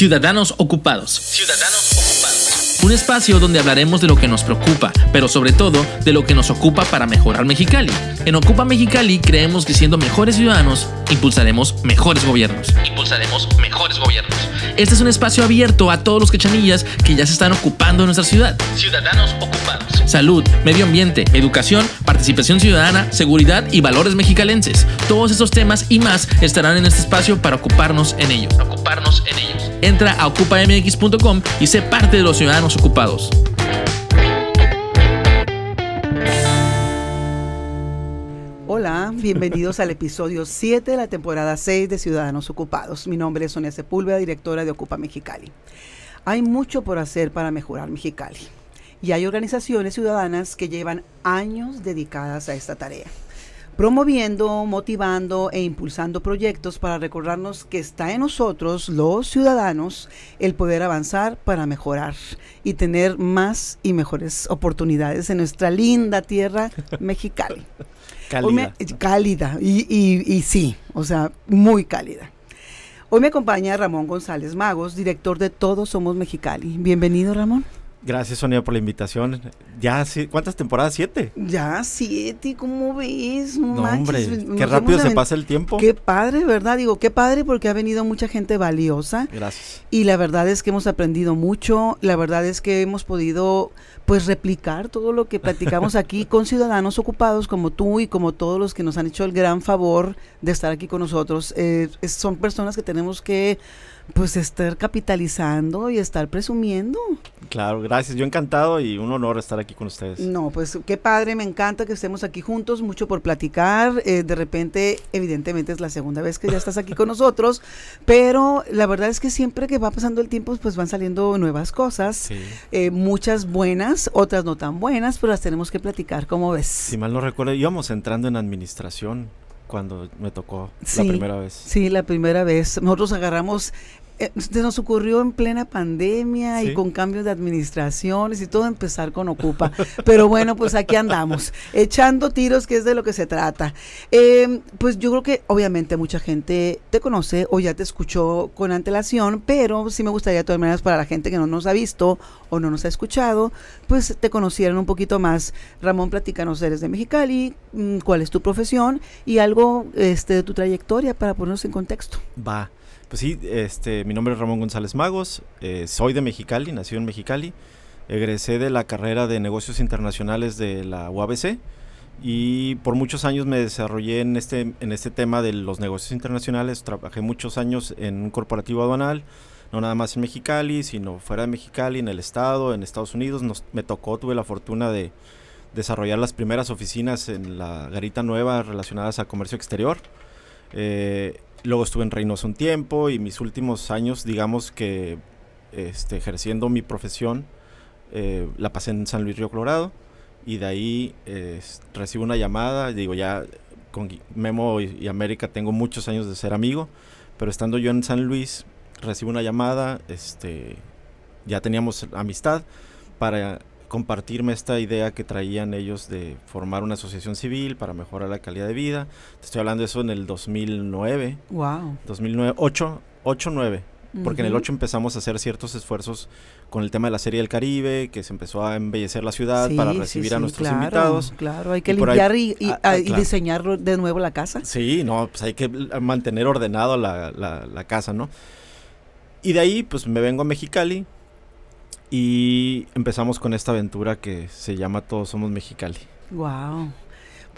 Ciudadanos Ocupados. Ciudadanos Ocupados. Un espacio donde hablaremos de lo que nos preocupa, pero sobre todo de lo que nos ocupa para mejorar Mexicali. En Ocupa Mexicali creemos que siendo mejores ciudadanos, impulsaremos mejores gobiernos. Impulsaremos mejores gobiernos. Este es un espacio abierto a todos los quechanillas que ya se están ocupando de nuestra ciudad. Ciudadanos ocupados. Salud, medio ambiente, educación, participación ciudadana, seguridad y valores mexicalenses. Todos estos temas y más estarán en este espacio para ocuparnos en ellos. Ocuparnos en ellos. Entra a ocupamx.com y sé parte de los ciudadanos ocupados. Hola, bienvenidos al episodio 7 de la temporada 6 de Ciudadanos Ocupados. Mi nombre es Sonia Sepúlveda, directora de Ocupa Mexicali. Hay mucho por hacer para mejorar Mexicali y hay organizaciones ciudadanas que llevan años dedicadas a esta tarea promoviendo, motivando e impulsando proyectos para recordarnos que está en nosotros, los ciudadanos, el poder avanzar para mejorar y tener más y mejores oportunidades en nuestra linda tierra mexicali. Cálida. cálida, y, y, y sí, o sea, muy cálida. Hoy me acompaña Ramón González Magos, director de Todos Somos Mexicali. Bienvenido, Ramón. Gracias, Sonia, por la invitación. Ya, ¿cuántas temporadas? ¿Siete? Ya, siete, ¿cómo ves? No, no manches, hombre, qué rápido se pasa el tiempo. Qué padre, ¿verdad? Digo, qué padre porque ha venido mucha gente valiosa Gracias. y la verdad es que hemos aprendido mucho, la verdad es que hemos podido pues replicar todo lo que platicamos aquí con ciudadanos ocupados como tú y como todos los que nos han hecho el gran favor de estar aquí con nosotros. Eh, son personas que tenemos que pues estar capitalizando y estar presumiendo. Claro, gracias. Yo encantado y un honor estar aquí con ustedes. No, pues qué padre, me encanta que estemos aquí juntos, mucho por platicar. eh, de repente, evidentemente es la segunda vez que ya estás aquí con nosotros, pero la verdad es que siempre que va pasando el tiempo, pues van saliendo nuevas cosas, Sí. eh, muchas buenas, otras no tan buenas, pero las tenemos que platicar, ¿cómo ves? Si mal no recuerdo, íbamos entrando en administración cuando me tocó Sí. la primera vez. Sí, la primera vez. Nosotros agarramos, se nos ocurrió en plena pandemia y con cambios de administraciones y todo empezar con Ocupa. Pero bueno, pues aquí andamos, echando tiros, que es de lo que se trata. Eh, pues yo creo que obviamente mucha gente te conoce o ya te escuchó con antelación, pero sí me gustaría de todas maneras para la gente que no nos ha visto o no nos ha escuchado, pues te conocieran un poquito más. Ramón, platícanos, eres de Mexicali, mm, cuál es tu profesión y algo este, de tu trayectoria para ponernos en contexto. Va. Pues sí, este, mi nombre es Ramón González Magos, eh, soy de Mexicali, nací en Mexicali, egresé de la carrera de negocios internacionales de la UABC y por muchos años me desarrollé en este, en este tema de los negocios internacionales, trabajé muchos años en un corporativo aduanal, no nada más en Mexicali, sino fuera de Mexicali, en el estado, en Estados Unidos, me tocó, tuve la fortuna de desarrollar las primeras oficinas en la Garita Nueva relacionadas a comercio exterior. Eh, luego estuve en Reynosa un tiempo y mis últimos años, digamos que este, ejerciendo mi profesión, eh, la pasé en San Luis Río Colorado y de ahí eh, recibo una llamada, digo ya con Memo y, y América tengo muchos años de ser amigo, pero estando yo en San Luis recibo una llamada, este, ya teníamos amistad para compartirme esta idea que traían ellos de formar una asociación civil para mejorar la calidad de vida. Te estoy hablando de eso en el 2009, Wow. 2009, 8, 8, 9. Porque en el 8 empezamos a hacer ciertos esfuerzos con el tema de la Serie del Caribe, que se empezó a embellecer la ciudad para recibir a nuestros claro, invitados. Claro, hay que Y por ahí- limpiar y, y- ah, ah, y claro. diseñar de nuevo la casa. Sí, no, pues hay que mantener ordenado la, la- la casa, ¿no? Y de ahí, pues me vengo a Mexicali y empezamos con esta aventura que se llama Todos Somos Mexicali. Wow.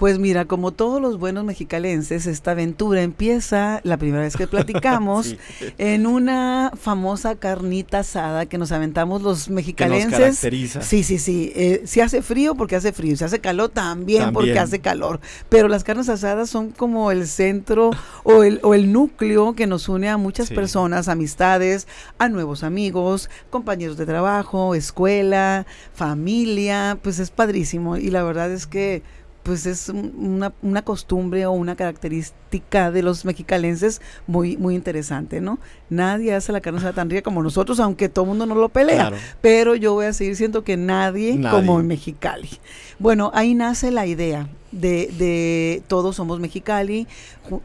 Pues mira, como todos los buenos mexicalenses, esta aventura empieza la primera vez que platicamos Sí, en una famosa carnita asada que nos aventamos los que nos mexicalenses. caracteriza. Sí, sí, sí. Eh, si hace frío, porque hace frío. Si hace calor, también, porque hace calor. Pero las carnes asadas son como el centro o el, o el núcleo que nos une a muchas Sí. personas, amistades, a nuevos amigos, compañeros de trabajo, escuela, familia. Pues es padrísimo. Y la verdad es que pues es un- una, una costumbre o una característica de los mexicalenses muy, muy interesante, ¿no? Nadie hace la carne asada tan rica como nosotros, aunque todo el mundo no lo pelea Claro. pero yo voy a seguir siendo que nadie, Nadie. como en Mexicali. Bueno, ahí nace la idea de, de todos somos Mexicali,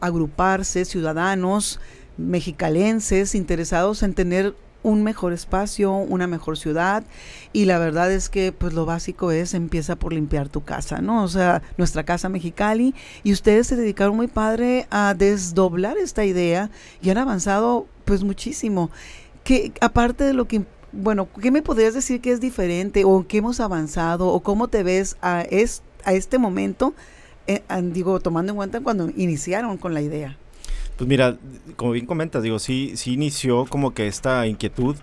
agruparse ciudadanos mexicalenses interesados en tener un mejor espacio, una mejor ciudad y la verdad es que pues lo básico es empieza por limpiar tu casa, ¿no? O sea, nuestra casa Mexicali y ustedes se dedicaron muy padre a desdoblar esta idea y han avanzado pues muchísimo. Que aparte de lo que bueno, ¿qué me podrías decir que es diferente o qué hemos avanzado o cómo te ves a, es, a este momento, eh, digo, tomando en cuenta cuando iniciaron con la idea? Pues mira, como bien comentas, digo, sí, sí inició como que esta inquietud,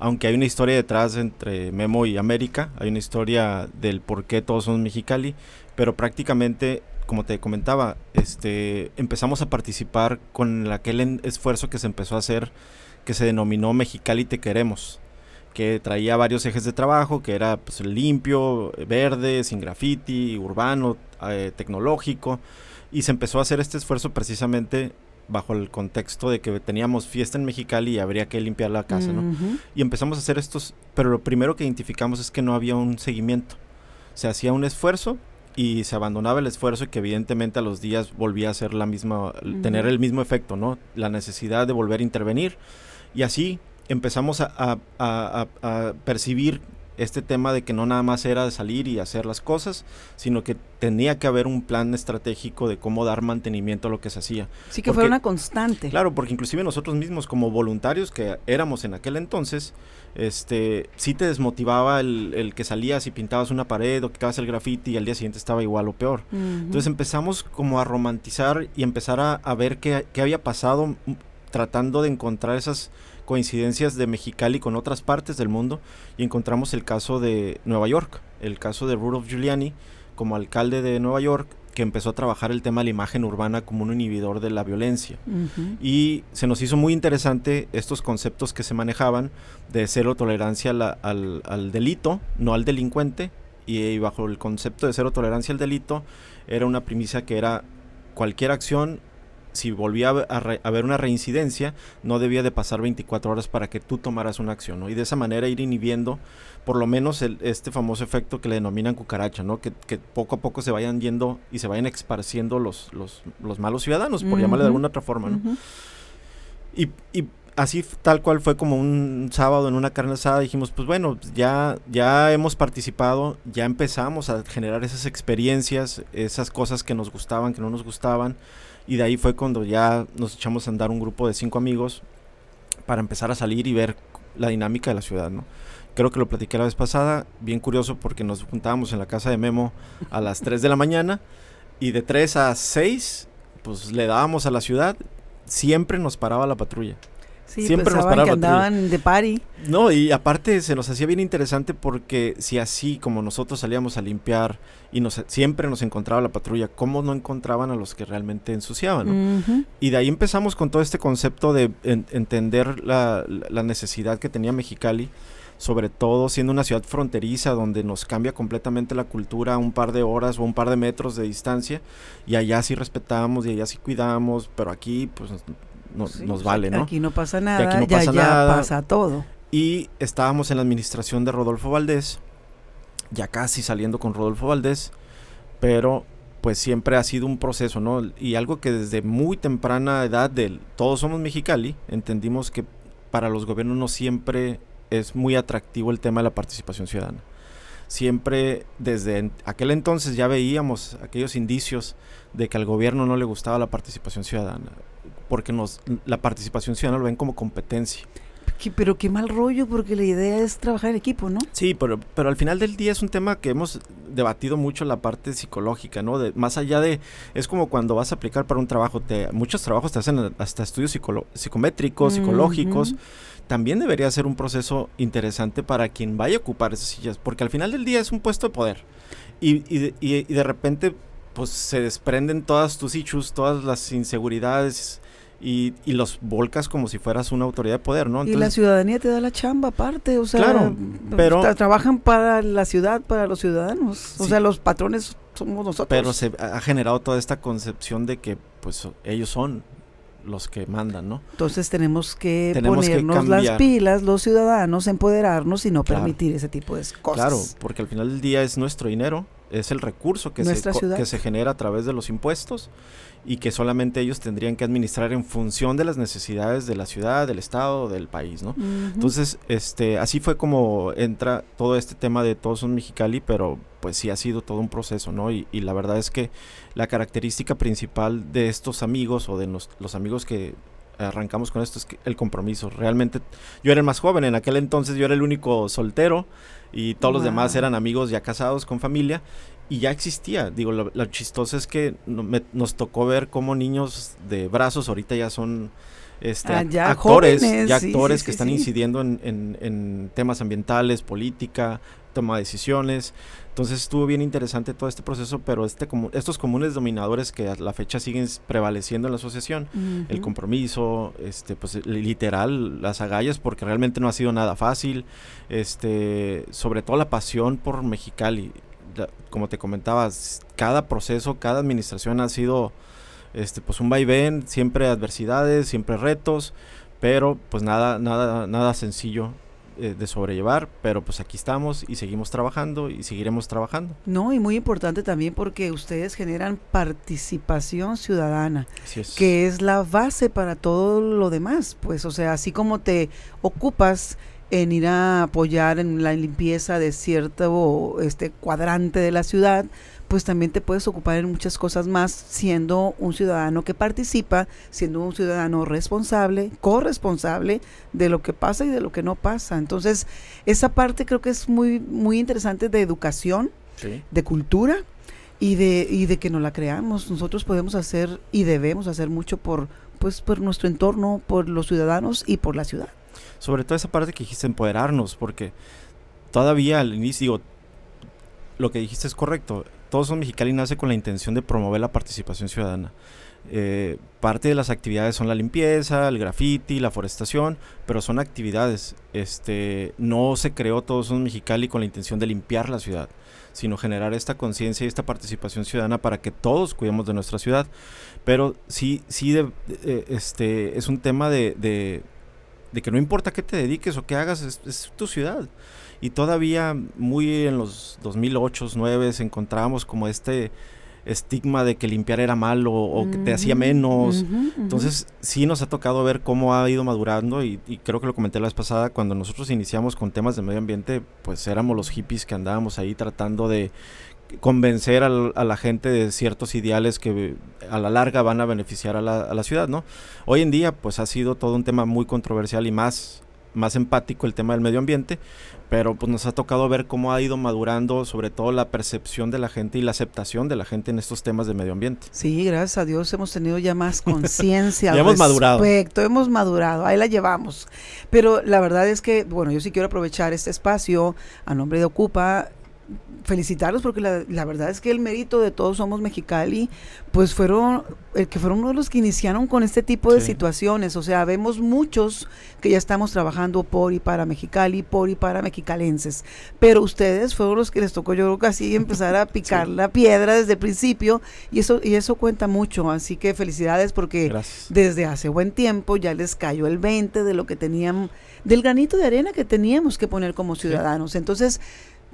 aunque hay una historia detrás entre Memo y América, hay una historia del por qué todos son Mexicali, pero prácticamente, como te comentaba, este, empezamos a participar con aquel esfuerzo que se empezó a hacer, que se denominó Mexicali Te Queremos que traía varios ejes de trabajo, que era pues, limpio, verde, sin graffiti, urbano, eh, tecnológico, y se empezó a hacer este esfuerzo precisamente bajo el contexto de que teníamos fiesta en Mexicali y habría que limpiar la casa, ¿no? Y empezamos a hacer estos, pero lo primero que identificamos es que no había un seguimiento. Se hacía un esfuerzo y se abandonaba el esfuerzo y que evidentemente a los días volvía a ser la misma, tener el mismo efecto, ¿no? La necesidad de volver a intervenir y así empezamos a, a percibir este tema de que no nada más era de salir y hacer las cosas, sino que tenía que haber un plan estratégico de cómo dar mantenimiento a lo que se hacía. Sí, que fue una constante. Claro, porque inclusive nosotros mismos como voluntarios que éramos en aquel entonces, este, sí te desmotivaba el, que salías y pintabas una pared o quitabas el graffiti y al día siguiente estaba igual o peor. Entonces empezamos como a romantizar y empezar a, a ver qué, qué había pasado tratando de encontrar esas coincidencias de Mexicali con otras partes del mundo y encontramos el caso de Nueva York, el caso de Rudolph Giuliani como alcalde de Nueva York que empezó a trabajar el tema de la imagen urbana como un inhibidor de la violencia. Y se nos hizo muy interesante estos conceptos que se manejaban de cero tolerancia al, al, delito, no al delincuente, y, bajo el concepto de cero tolerancia al delito era una premisa que era cualquier acción si volvía a, haber una reincidencia, no debía de pasar 24 horas para que tú tomaras una acción, ¿no? Y de esa manera ir inhibiendo por lo menos el, este famoso efecto que le denominan cucaracha, ¿no? Que, poco a poco se vayan yendo y se vayan esparciendo los, los, los malos ciudadanos, por llamarle de alguna otra forma, ¿no? y, y, así tal cual fue como un sábado en una carne asada, dijimos, pues bueno, ya, ya hemos participado, ya empezamos a generar esas experiencias, esas cosas que nos gustaban, que no nos gustaban, y de ahí fue cuando ya nos echamos a andar un grupo de cinco amigos para empezar a salir y ver la dinámica de la ciudad, ¿no? Creo que lo platiqué la vez pasada, bien curioso porque nos juntábamos en la casa de Memo a las 3 de la mañana y de 3 a 6 pues le dábamos a la ciudad, siempre nos paraba la patrulla. Sí, siempre nos paraban que andaban de pari. No, y aparte se nos hacía bien interesante porque si así como nosotros salíamos a limpiar y nos, siempre nos encontraba la patrulla, ¿cómo no encontraban a los que realmente ensuciaban? Y de ahí empezamos con todo este concepto de entender la, la, necesidad que tenía Mexicali, sobre todo siendo una ciudad fronteriza donde nos cambia completamente la cultura a un par de horas o un par de metros de distancia, y allá sí respetábamos y allá sí cuidábamos, pero aquí pues nos vale, ¿no? Aquí no pasa nada, aquí no pasa ya, pasa todo. Y estábamos en la administración de Rodolfo Valdés, ya casi saliendo con Rodolfo Valdés, pero pues siempre ha sido un proceso, ¿no? Y algo que desde muy temprana edad del todos somos Mexicali, entendimos que para los gobiernos no siempre es muy atractivo el tema de la participación ciudadana. Siempre desde aquel entonces ya veíamos aquellos indicios de que al gobierno no le gustaba la participación ciudadana porque nos, la participación ciudadana lo ven como competencia. pero qué mal rollo, porque la idea es trabajar en equipo, ¿no? Sí, pero, pero al final del día es un tema que hemos debatido mucho la parte psicológica, ¿no? De, más allá de, es como cuando vas a aplicar para un trabajo, te, muchos trabajos te hacen hasta estudios psicométricos, psicológicos. También debería ser un proceso interesante para quien vaya a ocupar esas sillas, porque al final del día es un puesto de poder. Y, y, y, y de repente, pues se desprenden todas tus issues, todas las inseguridades y, y, los volcas como si fueras una autoridad de poder, ¿no? y la ciudadanía te da la chamba aparte, o sea, claro, pero trabajan para la ciudad, para los ciudadanos, o sea, los patrones somos nosotros. Pero se ha generado toda esta concepción de que pues ellos son los que mandan, ¿no? Entonces tenemos que ponernos las pilas, los ciudadanos, empoderarnos y no permitir ese tipo de cosas. Claro, porque al final del día es nuestro dinero es el recurso que, se, que se genera a través de los impuestos y que solamente ellos tendrían que administrar en función de las necesidades de la ciudad, del estado, del país, ¿no? Entonces, este, así fue como entra todo este tema de todos son Mexicali, pero pues sí ha sido todo un proceso, ¿no? Y, la verdad es que la característica principal de estos amigos o de los, los amigos que arrancamos con esto es que el compromiso. Realmente yo era el más joven, en aquel entonces yo era el único soltero y todos los demás eran amigos ya casados con familia y ya existía. Digo, lo, chistoso es que nos tocó ver cómo niños de brazos ahorita ya son este, ah, actores, ya actores que están incidiendo en, en, temas ambientales, política, toma de decisiones. Entonces estuvo bien interesante todo este proceso, pero este como, estos comunes dominadores que a la fecha siguen prevaleciendo en la asociación, el compromiso, este, pues literal, las agallas, porque realmente no ha sido nada fácil, este, sobre todo la pasión por Mexicali. Como te comentabas, cada proceso, cada administración ha sido este, pues un vaivén, siempre adversidades, siempre retos, pero pues nada, nada, nada sencillo eh, de sobrellevar, pero pues aquí estamos y seguimos trabajando y seguiremos trabajando. No, y muy importante también porque ustedes generan participación ciudadana, que es la base para todo lo demás, pues o sea, así como te ocupas en ir a apoyar en la limpieza de cierto este cuadrante de la ciudad, pues también te puedes ocupar en muchas cosas más siendo un ciudadano que participa, siendo un ciudadano responsable, corresponsable de lo que pasa y de lo que no pasa. Entonces, esa parte creo que es muy, muy interesante de educación, de cultura y de, y de que no la creamos. Nosotros podemos hacer y debemos hacer mucho por, pues, por nuestro entorno, por los ciudadanos y por la ciudad. Sobre todo esa parte que dijiste, empoderarnos, porque todavía al inicio, lo que dijiste es correcto todos son Mexicali nace con la intención de promover la participación ciudadana. Eh, parte de las actividades son la limpieza, el graffiti, la forestación, pero son actividades. Este, no se creó Todos son Mexicali con la intención de limpiar la ciudad, sino generar esta conciencia y esta participación ciudadana para que todos cuidemos de nuestra ciudad. Pero sí, sí, este, es un tema de, de, que no importa qué te dediques o qué hagas, es tu ciudad y todavía muy en los 2008, 2009 encontrábamos como este estigma de que limpiar era malo o que te hacía menos. Entonces sí nos ha tocado ver cómo ha ido madurando y, creo que lo comenté la vez pasada, cuando nosotros iniciamos con temas de medio ambiente, pues éramos los hippies que andábamos ahí tratando de convencer a la gente de ciertos ideales que a la larga van a beneficiar a la, a la ciudad, ¿no? Hoy en día pues ha sido todo un tema muy controversial y más más empático el tema del medio ambiente, pero pues nos ha tocado ver cómo ha ido madurando sobre todo la percepción de la gente y la aceptación de la gente en estos temas de medio ambiente. Sí, gracias a Dios hemos tenido ya más conciencia al hemos madurado. hemos madurado, ahí la llevamos. Pero la verdad es que, bueno, yo sí quiero aprovechar este espacio a nombre de Ocupa felicitarlos porque la, verdad es que el mérito de todos somos Mexicali, pues fueron el que fueron uno de los que iniciaron con este tipo de situaciones. O sea, vemos muchos que ya estamos trabajando por y para Mexicali, por y para mexicalenses. Pero ustedes fueron los que les tocó, yo creo que así empezar a picar la piedra desde el principio. Y eso, y eso cuenta mucho. Así que felicidades porque desde hace buen tiempo ya les cayó el 20 de lo que tenían, del granito de arena que teníamos que poner como ciudadanos. Entonces,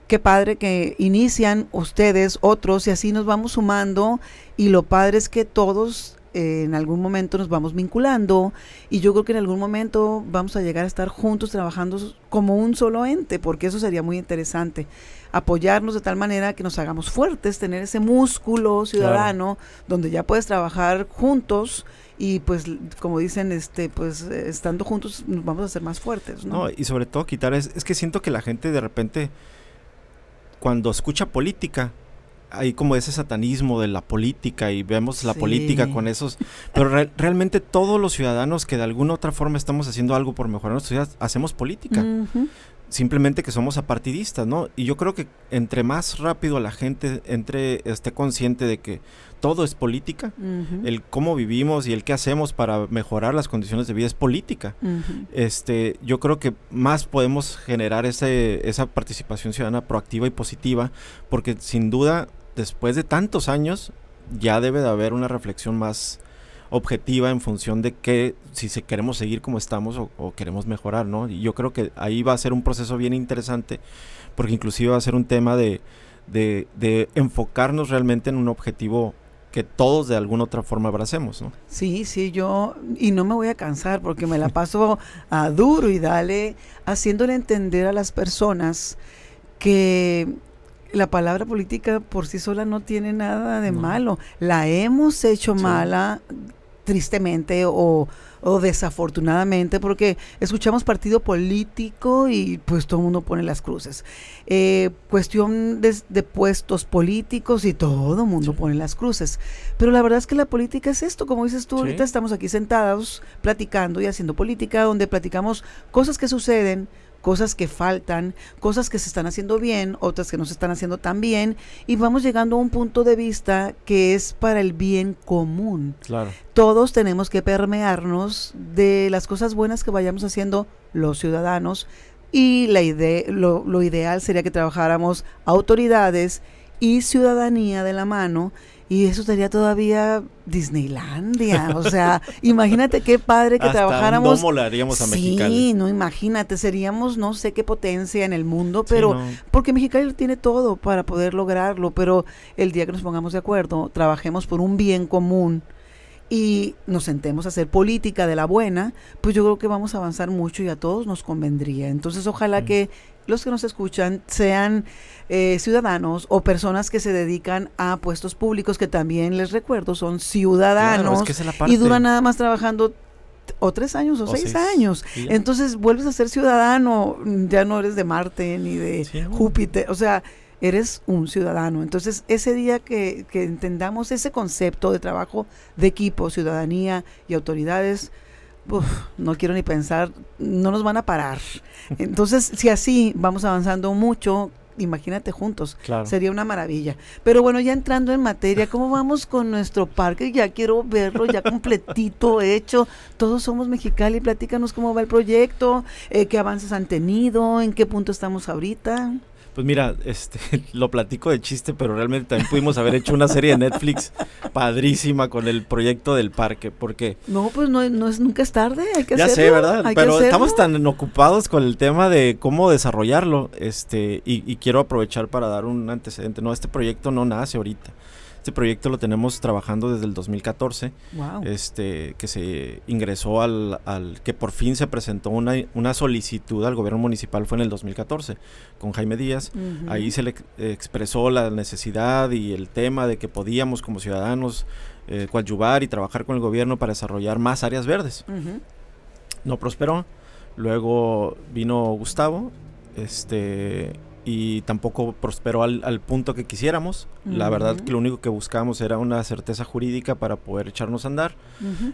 qué padre que inician ustedes, otros, y así nos vamos sumando. Y lo padre es que todos eh, en algún momento nos vamos vinculando y yo creo que en algún momento vamos a llegar a estar juntos trabajando como un solo ente, porque eso sería muy interesante. Apoyarnos de tal manera que nos hagamos fuertes, tener ese músculo ciudadano donde ya puedes trabajar juntos y pues como dicen este pues estando juntos nos vamos a ser más fuertes no, y sobre todo quitar es, es que siento que la gente de repente cuando escucha política, hay como ese satanismo de la política y vemos la política con esos, pero realmente todos los ciudadanos que de alguna otra forma estamos haciendo algo por mejorar nuestra ciudad, hacemos política simplemente que somos apartidistas, ¿no? Y yo creo que entre más rápido la gente entre esté consciente de que todo es política, el cómo vivimos y el qué hacemos para mejorar las condiciones de vida es política. Este, yo creo que más podemos generar ese, esa participación ciudadana proactiva y positiva, porque sin duda después de tantos años ya debe de haber una reflexión más objetiva en función de que si se queremos seguir como estamos o, queremos mejorar, ¿no? Y yo creo que ahí va a ser un proceso bien interesante porque inclusive va a ser un tema de, de, de enfocarnos realmente en un objetivo que todos de alguna otra forma abracemos, ¿no? Sí, sí, yo, y no me voy a cansar porque me la paso a duro y dale, haciéndole entender a las personas que la palabra política por sí sola no tiene nada de malo. La hemos hecho mala tristemente o, o, desafortunadamente porque escuchamos partido político y pues todo el mundo pone las cruces. Eh, cuestión de, puestos políticos y todo el mundo pone las cruces. Pero la verdad es que la política es esto, como dices tú, ahorita estamos aquí sentados platicando y haciendo política donde platicamos cosas que suceden cosas que faltan, cosas que se están haciendo bien, otras que no se están haciendo tan bien, y vamos llegando a un punto de vista que es para el bien común. Claro. Todos tenemos que permearnos de las cosas buenas que vayamos haciendo los ciudadanos y la idea, lo, lo ideal sería que trabajáramos autoridades y ciudadanía de la mano y eso sería todavía Disneylandia. O sea, imagínate qué padre que trabajáramos. ¿Cómo haríamos a sí, no, imagínate, seríamos no sé qué potencia en el mundo, pero porque Mexicali tiene todo para poder lograrlo, pero el día que nos pongamos de acuerdo, trabajemos por un bien común y nos sentemos a hacer política de la buena, pues yo creo que vamos a avanzar mucho y a todos nos convendría. Entonces, ojalá que los que nos escuchan sean eh, ciudadanos o personas que se dedican a puestos públicos, que también les recuerdo son ciudadanos y duran nada más trabajando o tres años o, seis, años. Entonces vuelves a ser ciudadano, ya no eres de Marte ni de Júpiter, o sea, eres un ciudadano. Entonces ese día que, que entendamos ese concepto de trabajo de equipo, ciudadanía y autoridades, no quiero ni pensar, no nos van a parar. Entonces, si así vamos avanzando mucho, imagínate juntos, sería una maravilla. Pero bueno, ya entrando en materia, ¿cómo vamos con nuestro parque? Ya quiero verlo ya completito, hecho. Todos somos Mexicali, platícanos cómo va el proyecto, eh, qué avances han tenido, en qué punto estamos ahorita. Pues mira, este, lo platico de chiste, pero realmente también pudimos haber hecho una serie de Netflix padrísima con el proyecto del parque, porque... No, pues no, no es, nunca es tarde, hay que ya hacerlo. Ya sé, ¿verdad? pero estamos tan ocupados con el tema de cómo desarrollarlo, este, y, y quiero aprovechar para dar un antecedente. No, este proyecto no nace ahorita. Este proyecto lo tenemos trabajando desde el 2014, este, que se ingresó al, al, que por fin se presentó una, una solicitud al gobierno municipal fue en el 2014 con Jaime Díaz. Ahí se le expresó la necesidad y el tema de que podíamos como ciudadanos eh, coadyuvar y trabajar con el gobierno para desarrollar más áreas verdes. No prosperó. Luego vino Gustavo, este y tampoco prosperó al, punto que quisiéramos. La verdad que lo único que buscábamos era una certeza jurídica para poder echarnos a andar.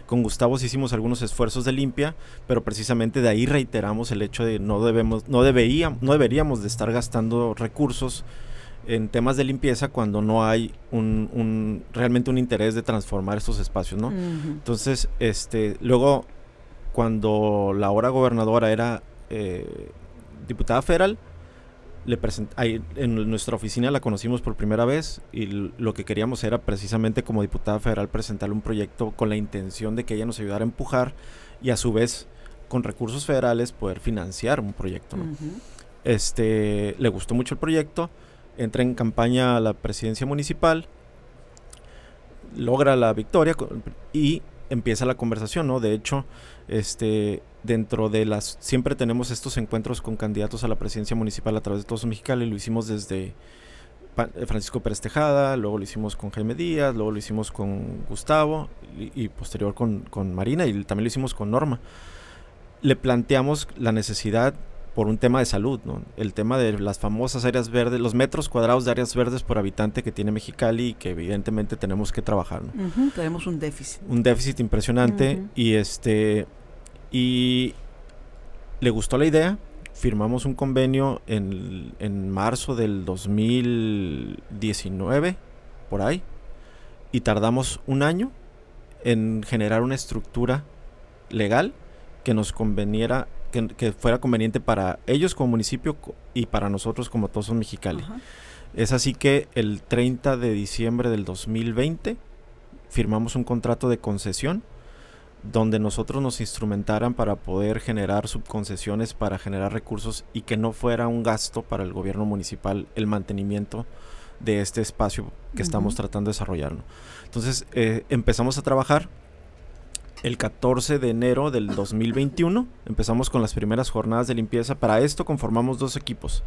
Con Gustavo hicimos algunos esfuerzos de limpia, pero precisamente de ahí reiteramos el hecho de no debemos, no deberíamos, no deberíamos de estar gastando recursos en temas de limpieza cuando no hay un, realmente un interés de transformar estos espacios, ¿no? Entonces, este, luego cuando la ahora gobernadora era eh, diputada federal, le ahí, en nuestra oficina la conocimos por primera vez y lo que queríamos era precisamente como diputada federal presentarle un proyecto con la intención de que ella nos ayudara a empujar y a su vez con recursos federales poder financiar un proyecto. Este le gustó mucho el proyecto, entra en campaña a la presidencia municipal, logra la victoria y empieza la conversación, ¿no? De hecho, este, dentro de las, siempre tenemos estos encuentros con candidatos a la presidencia municipal a través de todos los mexicanos, lo hicimos desde eh, Francisco Pérez Tejada, luego lo hicimos con Jaime Díaz, luego lo hicimos con Gustavo y, posterior con, con, Marina y también lo hicimos con Norma. Le planteamos la necesidad por un tema de salud, ¿no? El tema de las famosas áreas verdes, los metros cuadrados de áreas verdes por habitante que tiene Mexicali y que evidentemente tenemos que trabajar, Tenemos un déficit. Un déficit impresionante y este y le gustó la idea, firmamos un convenio en, en marzo del 2019, por ahí, y tardamos un año en generar una estructura legal que nos conveniera que, fuera conveniente para ellos como municipio y para nosotros como Todos Mexicali. Es así que el 30 de diciembre del 2020 firmamos un contrato de concesión donde nosotros nos instrumentaran para poder generar subconcesiones para generar recursos y que no fuera un gasto para el gobierno municipal el mantenimiento de este espacio que estamos tratando de desarrollar. Entonces eh, empezamos a trabajar el 14 de enero del 2021. Empezamos con las primeras jornadas de limpieza. Para esto conformamos dos equipos.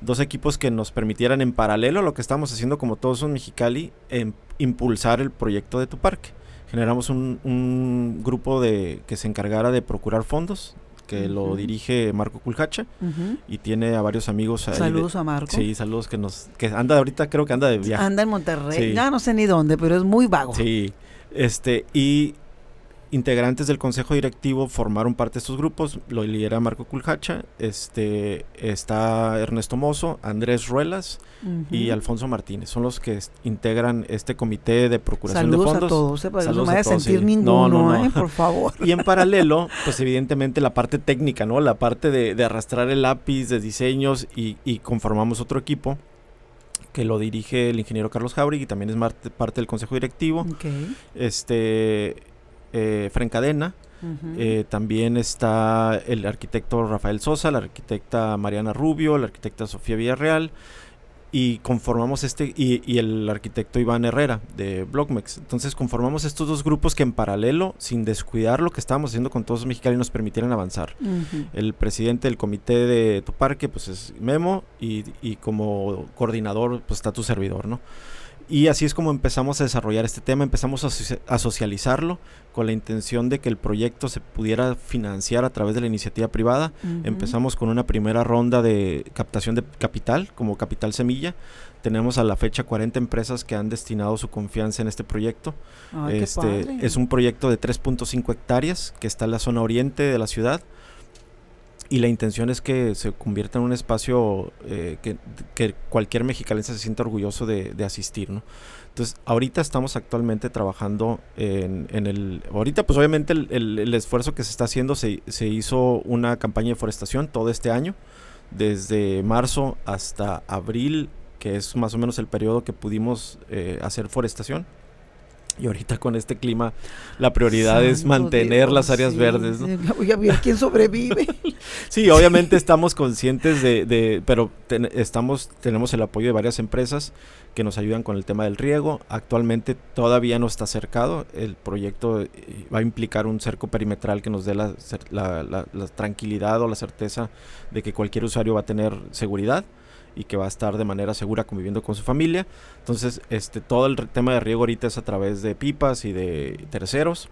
Dos equipos que nos permitieran en paralelo a lo que estamos haciendo como todos son Mexicali, en impulsar el proyecto de tu parque. Generamos un, grupo de, que se encargara de procurar fondos, que lo dirige Marco Culhacha y tiene a varios amigos. Saludos a Marco. Sí, saludos que nos que anda ahorita creo que anda de viaje. Anda en Monterrey. Ya no sé ni dónde, pero es muy vago. Sí. Este y integrantes del consejo directivo formaron parte de estos grupos, lo lidera Marco Culhacha, este, está Ernesto Mozo, Andrés Ruelas y Alfonso Martínez, son los que integran este comité de procuración de fondos. A todos, ¿eh? no me a sentir ninguno, ¿eh? por favor. Y en paralelo, pues evidentemente la parte técnica, ¿no? La parte de, arrastrar el lápiz, de diseños y, conformamos otro equipo que lo dirige el ingeniero Carlos Jauregui y también es parte del consejo directivo. Este eh, Frencadena. Eh, también está el arquitecto Rafael Sosa, la arquitecta Mariana Rubio, la arquitecta Sofía Villarreal y conformamos este y, el arquitecto Iván Herrera de Blockmex. Entonces conformamos estos dos grupos que en paralelo, sin descuidar lo que estábamos haciendo con todos los mexicanos, nos permitieran avanzar. El presidente del comité de tu parque, pues es Memo y, y como coordinador, pues está tu servidor, ¿no? Y así es como empezamos a desarrollar este tema, empezamos a, socializarlo con la intención de que el proyecto se pudiera financiar a través de la iniciativa privada. Empezamos con una primera ronda de captación de capital, como capital semilla. Tenemos a la fecha 40 empresas que han destinado su confianza en este proyecto. este es un proyecto de 3.5 hectáreas que está en la zona oriente de la ciudad y la intención es que se convierta en un espacio eh, que, cualquier mexicalense se sienta orgulloso de, asistir, ¿no? Entonces, ahorita estamos actualmente trabajando en, el... Ahorita, pues obviamente el, esfuerzo que se está haciendo, se, se, hizo una campaña de forestación todo este año, desde marzo hasta abril, que es más o menos el periodo que pudimos eh, hacer forestación y ahorita con este clima, la prioridad es mantener las áreas verdes. ¿no? Voy a ver quién sobrevive. sí, obviamente estamos conscientes de, pero estamos, tenemos el apoyo de varias empresas que nos ayudan con el tema del riego. Actualmente todavía no está cercado. El proyecto eh, va a implicar un cerco perimetral que nos dé la tranquilidad o la certeza de que cualquier usuario va a tener seguridad y que va a estar de manera segura conviviendo con su familia. Entonces, este, todo el tema de riego ahorita es a través de pipas y de terceros.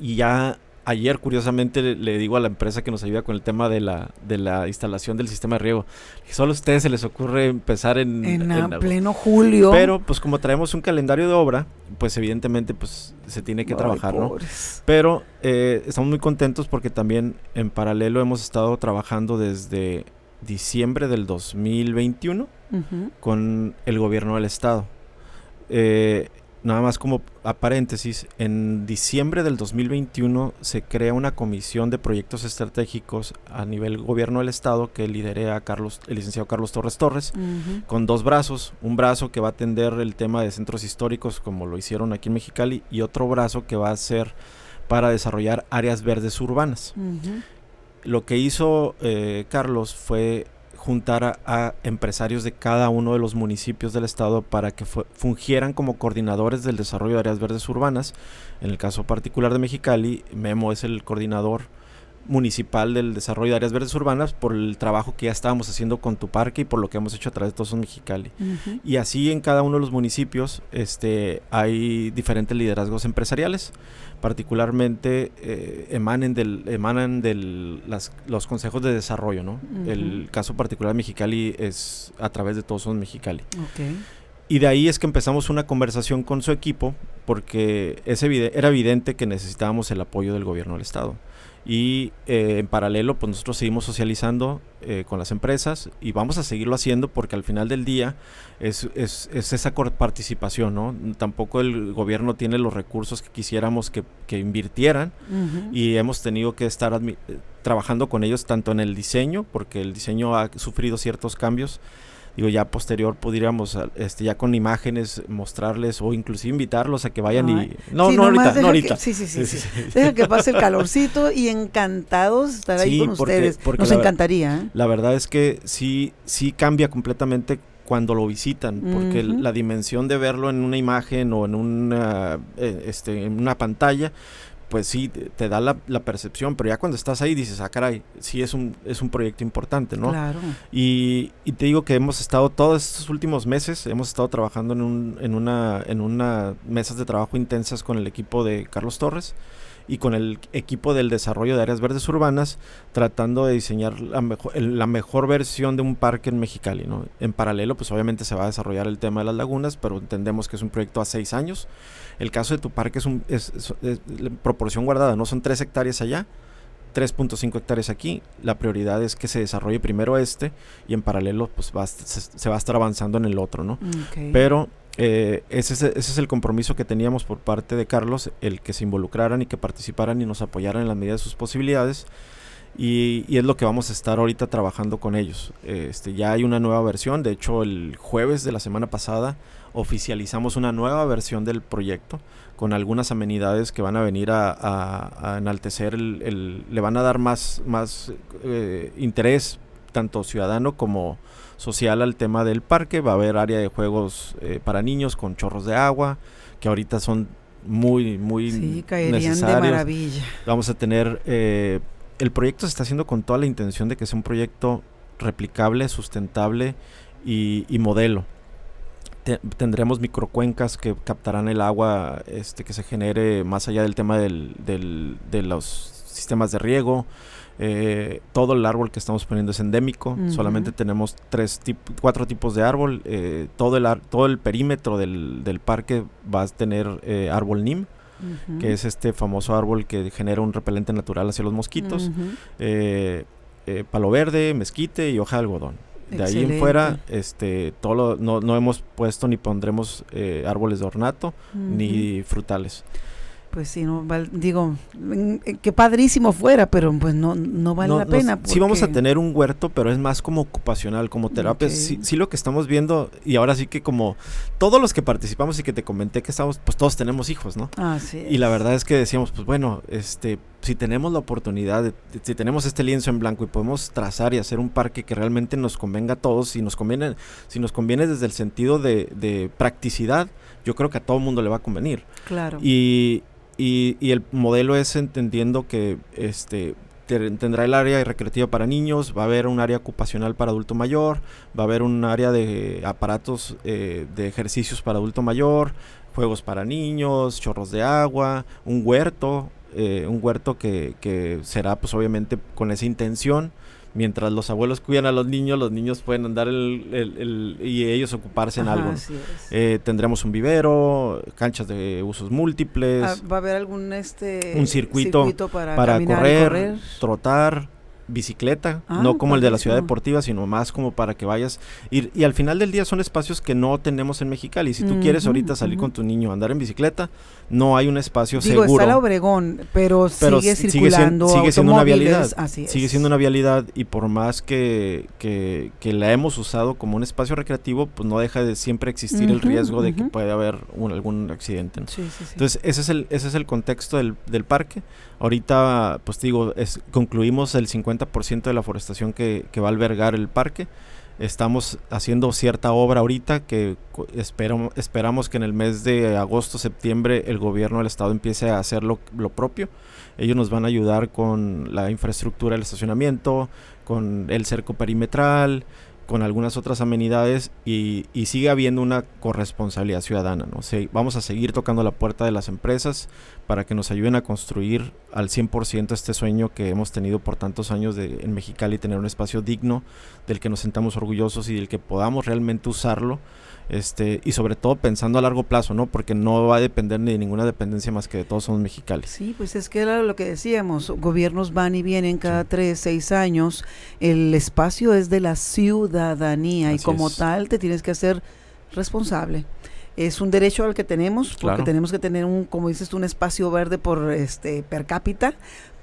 Y ya ayer, curiosamente, le, digo a la empresa que nos ayuda con el tema de la, de la instalación del sistema de riego, que solo a ustedes se les ocurre empezar en... En, pleno julio. Pero, pues como traemos un calendario de obra, pues evidentemente pues se tiene que trabajar, ¿no? Pero eh, estamos muy contentos porque también en paralelo hemos estado trabajando desde diciembre del 2021 con el gobierno del estado. Eh, nada más como a paréntesis, en diciembre del 2021 se crea una comisión de proyectos estratégicos a nivel gobierno del estado que lidera Carlos, el licenciado Carlos Torres Torres, con dos brazos, un brazo que va a atender el tema de centros históricos como lo hicieron aquí en Mexicali y otro brazo que va a ser para desarrollar áreas verdes urbanas lo que hizo eh, Carlos fue juntar a, empresarios de cada uno de los municipios del estado para que fungieran como coordinadores del desarrollo de áreas verdes urbanas. En el caso particular de Mexicali, Memo es el coordinador municipal del desarrollo de áreas verdes urbanas por el trabajo que ya estábamos haciendo con tu parque y por lo que hemos hecho a través de Todos Mexicali. Y así en cada uno de los municipios este, hay diferentes liderazgos empresariales, particularmente eh, emanen del, emanan de los consejos de desarrollo. ¿no? El caso particular de Mexicali es a través de Todos Mexicali. Y de ahí es que empezamos una conversación con su equipo porque es era evidente que necesitábamos el apoyo del gobierno del estado. Y eh, en paralelo, pues nosotros seguimos socializando eh, con las empresas y vamos a seguirlo haciendo porque al final del día es, es, es esa participación, ¿no? Tampoco el gobierno tiene los recursos que quisiéramos que, que invirtieran y hemos tenido que estar trabajando con ellos tanto en el diseño, porque el diseño ha sufrido ciertos cambios digo, ya posterior podríamos, este, ya con imágenes mostrarles o inclusive invitarlos a que vayan y... No, no ahorita, no ahorita. sí, sí, sí, Deja que pase el calorcito y encantados estar ahí con ustedes. Nos encantaría. ¿eh? La verdad es que sí, sí cambia completamente cuando lo visitan, porque la dimensión de verlo en una imagen o en una, eh, este, en una pantalla, pues sí, te da la, percepción, pero ya cuando estás ahí dices, ah, caray, sí es un, es un proyecto importante, ¿no? Claro. Y, y te digo que hemos estado todos estos últimos meses, hemos estado trabajando en, un, en, una, en una mesas de trabajo intensas con el equipo de Carlos Torres y con el equipo del desarrollo de áreas verdes urbanas, tratando de diseñar la mejor, la mejor versión de un parque en Mexicali. ¿no? En paralelo, pues obviamente se va a desarrollar el tema de las lagunas, pero entendemos que es un proyecto a seis años. El caso de tu parque es, un, es, proporción guardada, no son tres hectáreas allá, 3.5 hectáreas aquí. La prioridad es que se desarrolle primero este y en paralelo pues va, se, va a estar avanzando en el otro, ¿no? Pero eh, ese, es, ese, es, el compromiso que teníamos por parte de Carlos, el que se involucraran y que participaran y nos apoyaran en la medida de sus posibilidades. Y, es lo que vamos a estar ahorita trabajando con ellos. Este, ya hay una nueva versión, de hecho el jueves de la semana pasada oficializamos una nueva versión del proyecto con algunas amenidades que van a venir a, enaltecer, el, le van a dar más, más eh, interés tanto ciudadano como social al tema del parque. Va a haber área de juegos eh, para niños con chorros de agua, que ahorita son muy, muy sí, caerían de maravilla. Vamos a tener, eh, el proyecto se está haciendo con toda la intención de que sea un proyecto replicable, sustentable y, modelo. tendremos microcuencas que captarán el agua este, que se genere más allá del tema del, del, de los sistemas de riego. Eh, todo el árbol que estamos poniendo es endémico. Solamente tenemos tres cuatro tipos de árbol. Eh, todo, el todo el perímetro del, del, parque va a tener eh, árbol NIM. que es este famoso árbol que genera un repelente natural hacia los mosquitos, palo verde, mezquite y hoja de algodón. De ahí en fuera, este, todo no, no, hemos puesto ni pondremos árboles de ornato ni frutales pues sí, no, digo, que padrísimo fuera, pero pues no, no vale la pena. Sí vamos a tener un huerto, pero es más como ocupacional, como terapia. Sí, lo que estamos viendo, y ahora sí que como todos los que participamos y que te comenté que estamos, pues todos tenemos hijos, ¿no? Ah, sí. Y la verdad es que decíamos, pues bueno, este, si tenemos la oportunidad, si tenemos este lienzo en blanco y podemos trazar y hacer un parque que realmente nos convenga a todos, si nos conviene, si nos conviene desde el sentido de, de practicidad, yo creo que a todo el mundo le va a convenir. Claro. Y y, el modelo es entendiendo que este tendrá el área recreativa para niños, va a haber un área ocupacional para adulto mayor, va a haber un área de aparatos eh, de ejercicios para adulto mayor, juegos para niños, chorros de agua, un huerto, eh, un huerto que, que será pues obviamente con esa intención mientras los abuelos cuidan a los niños, los niños pueden andar el, y ellos ocuparse en algo. Eh, tendremos un vivero, canchas de usos múltiples. Ah, ¿Va a haber algún este un circuito, para, correr, trotar? Bicicleta, ah, no como el de la ciudad deportiva, sino más como para que vayas. Y, y, al final del día son espacios que no tenemos en Mexicali. Si tú quieres ahorita salir con tu niño a andar en bicicleta, no hay un espacio Digo, seguro. está la Obregón, pero, sigue circulando. Sigue, siendo una vialidad. sigue siendo una vialidad y por más que, que, que, la hemos usado como un espacio recreativo, pues no deja de siempre existir el riesgo de que pueda haber algún accidente. Entonces, ese es el, ese es el contexto del, del parque. Ahorita, pues digo, es, concluimos el 50% de la forestación que, que, va a albergar el parque. Estamos haciendo cierta obra ahorita que espero, esperamos que en el mes de agosto, septiembre el gobierno del estado empiece a hacer lo, lo propio. Ellos nos van a ayudar con la infraestructura del estacionamiento, con el cerco perimetral, con algunas otras amenidades y, sigue habiendo una corresponsabilidad ciudadana. ¿no? vamos a seguir tocando la puerta de las empresas para que nos ayuden a construir al 100% este sueño que hemos tenido por tantos años de, en Mexicali, tener un espacio digno del que nos sentamos orgullosos y del que podamos realmente usarlo este, y sobre todo pensando a largo plazo, ¿no? Porque no va a depender ni de ninguna dependencia más que de todos somos mexicanos. Sí, pues es que era lo que decíamos, gobiernos van y vienen cada tres, seis años, el espacio es de la ciudadanía y como tal te tienes que hacer responsable. Es un derecho al que tenemos, porque tenemos que tener un, como dices tú, un espacio verde por este per cápita,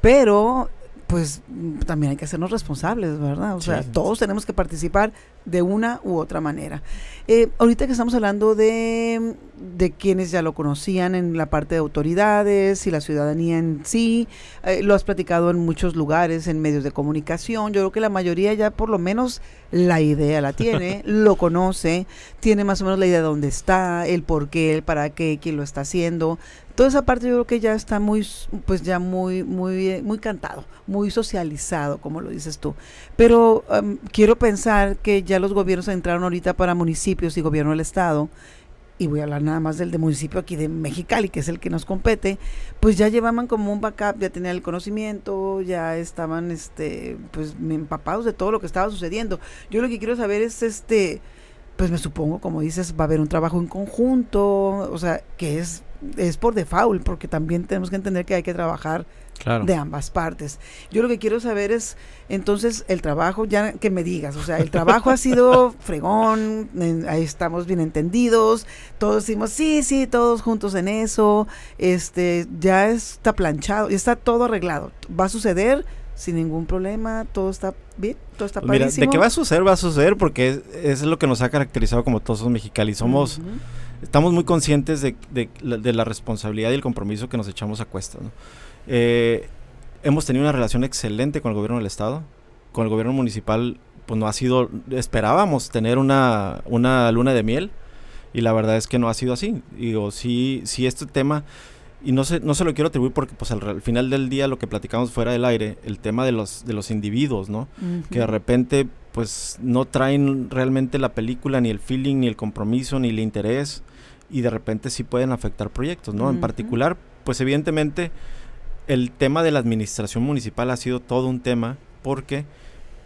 pero pues también hay que hacernos responsables, ¿verdad? O sea, todos tenemos que participar de una u otra manera. Eh, ahorita que estamos hablando de, de, quienes ya lo conocían en la parte de autoridades y la ciudadanía en sí, eh, lo has platicado en muchos lugares, en medios de comunicación, yo creo que la mayoría ya por lo menos la idea la tiene, lo conoce, tiene más o menos la idea de dónde está, el por qué, el para qué, quién lo está haciendo. Toda esa parte yo creo que ya está muy, pues ya muy, muy, muy cantado, muy socializado, como lo dices tú. Pero quiero pensar que ya los gobiernos entraron ahorita para municipios y gobierno del estado y voy a hablar nada más del de municipio aquí de Mexicali, que es el que nos compete, pues ya llevaban como un backup, ya tenían el conocimiento, ya estaban este pues empapados de todo lo que estaba sucediendo. Yo lo que quiero saber es este pues me supongo, como dices, va a haber un trabajo en conjunto, o sea, que es es por default, porque también tenemos que entender que hay que trabajar de ambas partes. Yo lo que quiero saber es, entonces, el trabajo, ya que me digas, o sea, el trabajo ha sido fregón, ahí estamos bien entendidos, todos decimos, sí, sí, todos juntos en eso, este, ya está planchado, ya está todo arreglado, va a suceder sin ningún problema, todo está bien, todo está pues Mira, de que va a suceder, va a suceder, porque es, es, lo que nos ha caracterizado como todos los mexicanos, somos estamos muy conscientes de, la responsabilidad y el compromiso que nos echamos a cuestas. Eh, hemos tenido una relación excelente con el gobierno del estado, con el gobierno municipal, pues no ha sido, esperábamos tener una, una luna de miel y la verdad es que no ha sido así. Digo, sí, sí este tema, y no se, no se lo quiero atribuir porque pues al, final del día lo que platicamos fuera del aire, el tema de los, de los individuos, ¿no? Que de repente pues no traen realmente la película, ni el feeling, ni el compromiso, ni el interés y de repente sí pueden afectar proyectos, ¿no? En particular, pues evidentemente el tema de la administración municipal ha sido todo un tema porque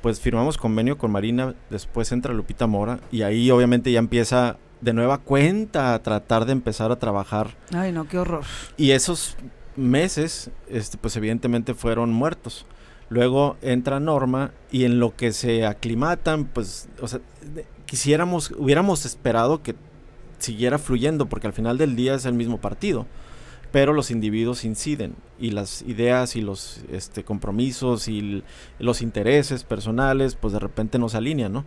pues firmamos convenio con Marina, después entra Lupita Mora y ahí obviamente ya empieza de nueva cuenta a tratar de empezar a trabajar. Ay, no, qué horror. Y esos meses, este, pues evidentemente fueron muertos. Luego entra Norma y en lo que se aclimatan, pues, o sea, quisiéramos, hubiéramos esperado que siguiera fluyendo, porque al final del día es el mismo partido. Pero los individuos inciden y las ideas y los este, compromisos y los intereses personales, pues de repente nos alinean, ¿no?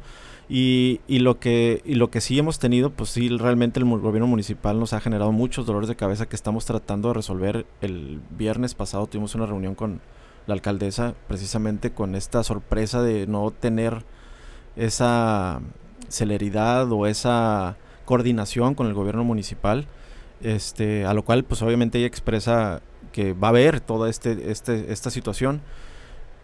Y, y, lo que, y lo que sí hemos tenido, pues sí, realmente el gobierno municipal nos ha generado muchos dolores de cabeza que estamos tratando de resolver. El viernes pasado tuvimos una reunión con la alcaldesa precisamente con esta sorpresa de no tener esa celeridad o esa coordinación con el gobierno municipal, este, a lo cual pues obviamente ella expresa que va a haber toda este, este, esta situación,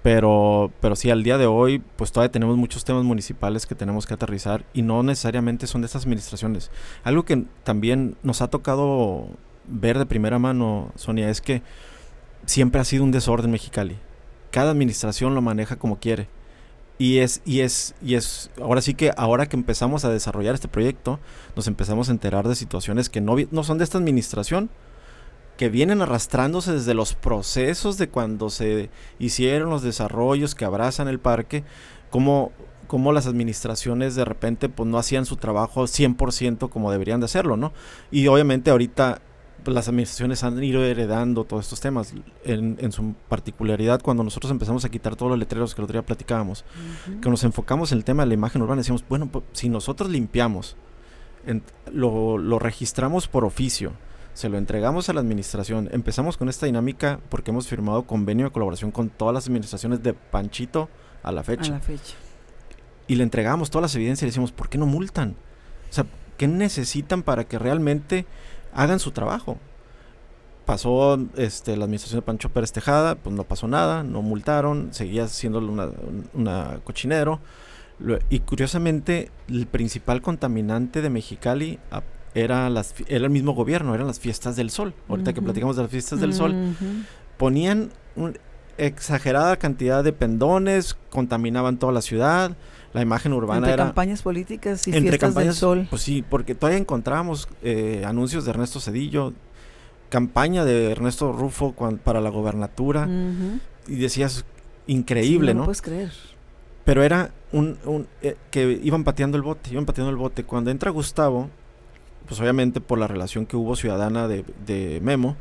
pero, pero sí al día de hoy pues todavía tenemos muchos temas municipales que tenemos que aterrizar y no necesariamente son de estas administraciones. Algo que también nos ha tocado ver de primera mano, Sonia, es que siempre ha sido un desorden Mexicali. Cada administración lo maneja como quiere. Y es, y es, y es, ahora sí que ahora que empezamos a desarrollar este proyecto, nos empezamos a enterar de situaciones que no, no son de esta administración, que vienen arrastrándose desde los procesos de cuando se hicieron los desarrollos que abrazan el parque, como, como las administraciones de repente pues no hacían su trabajo 100% como deberían de hacerlo, ¿no? Y obviamente ahorita pues, las administraciones han ido heredando todos estos temas. En, su particularidad, cuando nosotros empezamos a quitar todos los letreros que el otro día platicábamos, que nos enfocamos en el tema de la imagen urbana, decíamos, bueno, pues, si nosotros limpiamos, lo, lo registramos por oficio, se lo entregamos a la administración, empezamos con esta dinámica porque hemos firmado convenio de colaboración con todas las administraciones de Panchito a la fecha. A la fecha. Y le entregamos todas las evidencias y decimos, ¿por qué no multan? O sea, ¿qué necesitan para que realmente hagan su trabajo. Pasó este, la administración de Pancho Pérez Tejada, pues no pasó nada, no multaron, seguía siendo una, una cochinero. Y curiosamente, el principal contaminante de Mexicali era, las, era el mismo gobierno, eran las fiestas del sol. Ahorita que platicamos de las fiestas del sol, ponían una exagerada cantidad de pendones, contaminaban toda la ciudad la imagen urbana entre era... campañas políticas y entre fiestas campañas, del sol. Pues sí, porque todavía encontramos eh, anuncios de Ernesto Cedillo, campaña de Ernesto Rufo para la gobernatura, y decías, increíble, ¿no? No puedes creer. Pero era un... un eh, que iban pateando el bote, iban pateando el bote. Cuando entra Gustavo, pues obviamente por la relación que hubo ciudadana de, de Memo,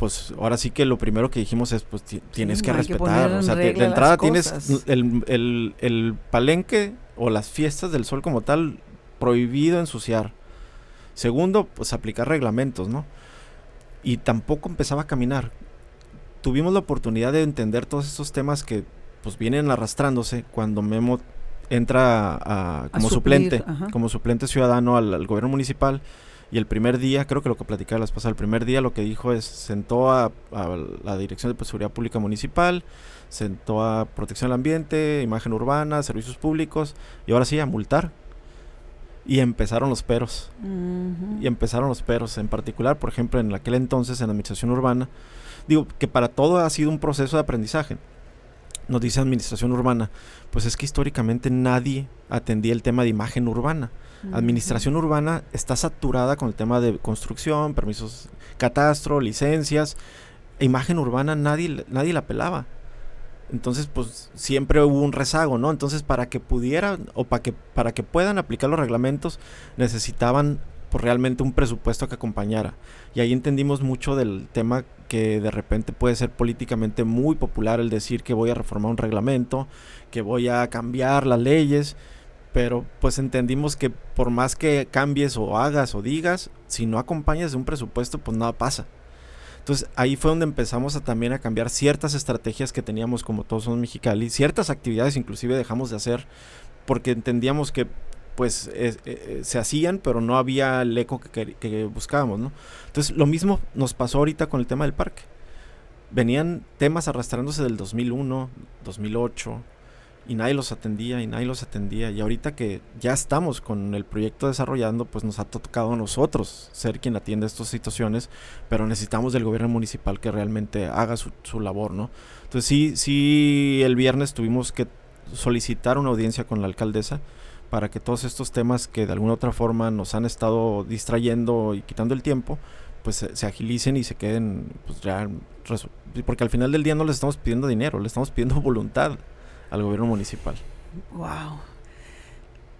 pues ahora sí que lo primero que dijimos es, pues tienes que respetar. o sea, de, entrada tienes el, el, el, palenque o las fiestas del sol como tal prohibido ensuciar. Segundo, pues aplicar reglamentos, ¿no? Y tampoco empezaba a caminar. Tuvimos la oportunidad de entender todos estos temas que pues vienen arrastrándose cuando Memo entra a, como suplente, como suplente ciudadano al gobierno municipal y el primer día, creo que lo que platicaba las pasadas, el primer día lo que dijo es, sentó a, la Dirección de Seguridad Pública Municipal, sentó a Protección del Ambiente, Imagen Urbana, Servicios Públicos, y ahora sí, a multar. Y empezaron los peros. Y empezaron los peros. En particular, por ejemplo, en aquel entonces, en la Administración Urbana, digo que para todo ha sido un proceso de aprendizaje. Nos dice Administración Urbana, pues es que históricamente nadie atendía el tema de imagen urbana. Administración urbana está saturada con el tema de construcción, permisos catastro, licencias. E imagen urbana nadie, nadie la pelaba. Entonces, pues siempre hubo un rezago, ¿no? Entonces, para que pudieran o para que, para que puedan aplicar los reglamentos, necesitaban pues, realmente un presupuesto que acompañara. Y ahí entendimos mucho del tema que de repente puede ser políticamente muy popular el decir que voy a reformar un reglamento, que voy a cambiar las leyes pero pues entendimos que por más que cambies o hagas o digas, si no acompañas de un presupuesto, pues nada pasa. Entonces ahí fue donde empezamos a también a cambiar ciertas estrategias que teníamos como todos somos Mexicali, ciertas actividades inclusive dejamos de hacer porque entendíamos que pues eh, eh, se hacían, pero no había el eco que, que, buscábamos, ¿no? Entonces lo mismo nos pasó ahorita con el tema del parque. Venían temas arrastrándose del 2001, 2008, y nadie los atendía y nadie los atendía. Y ahorita que ya estamos con el proyecto desarrollando, pues nos ha tocado a nosotros ser quien atiende estas situaciones, pero necesitamos del gobierno municipal que realmente haga su, labor, ¿no? Entonces sí, sí, el viernes tuvimos que solicitar una audiencia con la alcaldesa para que todos estos temas que de alguna otra forma nos han estado distrayendo y quitando el tiempo, pues se, se agilicen y se queden, pues ya, porque al final del día no les estamos pidiendo dinero, le estamos pidiendo voluntad al gobierno municipal. Wow.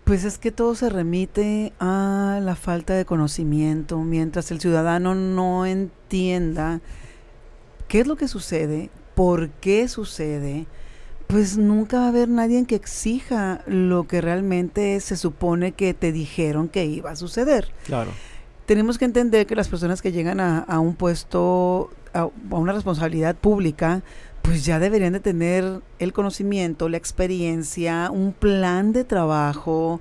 Pues es que todo se remite a la falta de conocimiento. Mientras el ciudadano no entienda qué es lo que sucede, por qué sucede, pues nunca va a haber nadie que exija lo que realmente se supone que te dijeron que iba a suceder. Claro. Tenemos que entender que las personas que llegan a, un puesto, a una responsabilidad pública, pues ya deberían de tener el conocimiento, la experiencia, un plan de trabajo.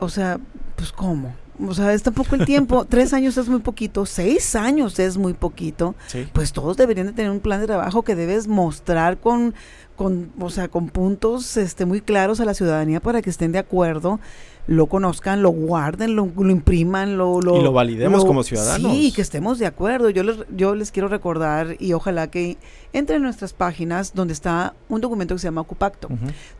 O sea, pues ¿cómo? O sea, es tampoco el tiempo. Tres años es muy poquito, seis años es muy poquito. Pues todos deberían de tener un plan de trabajo que debes mostrar con, con, o sea, con puntos este, muy claros a la ciudadanía para que estén de acuerdo lo conozcan, lo guarden, lo, impriman, lo, lo, Y lo validemos como ciudadanos. Sí, que estemos de acuerdo. Yo les, yo les quiero recordar y ojalá que entre en nuestras páginas donde está un documento que se llama Ocupacto,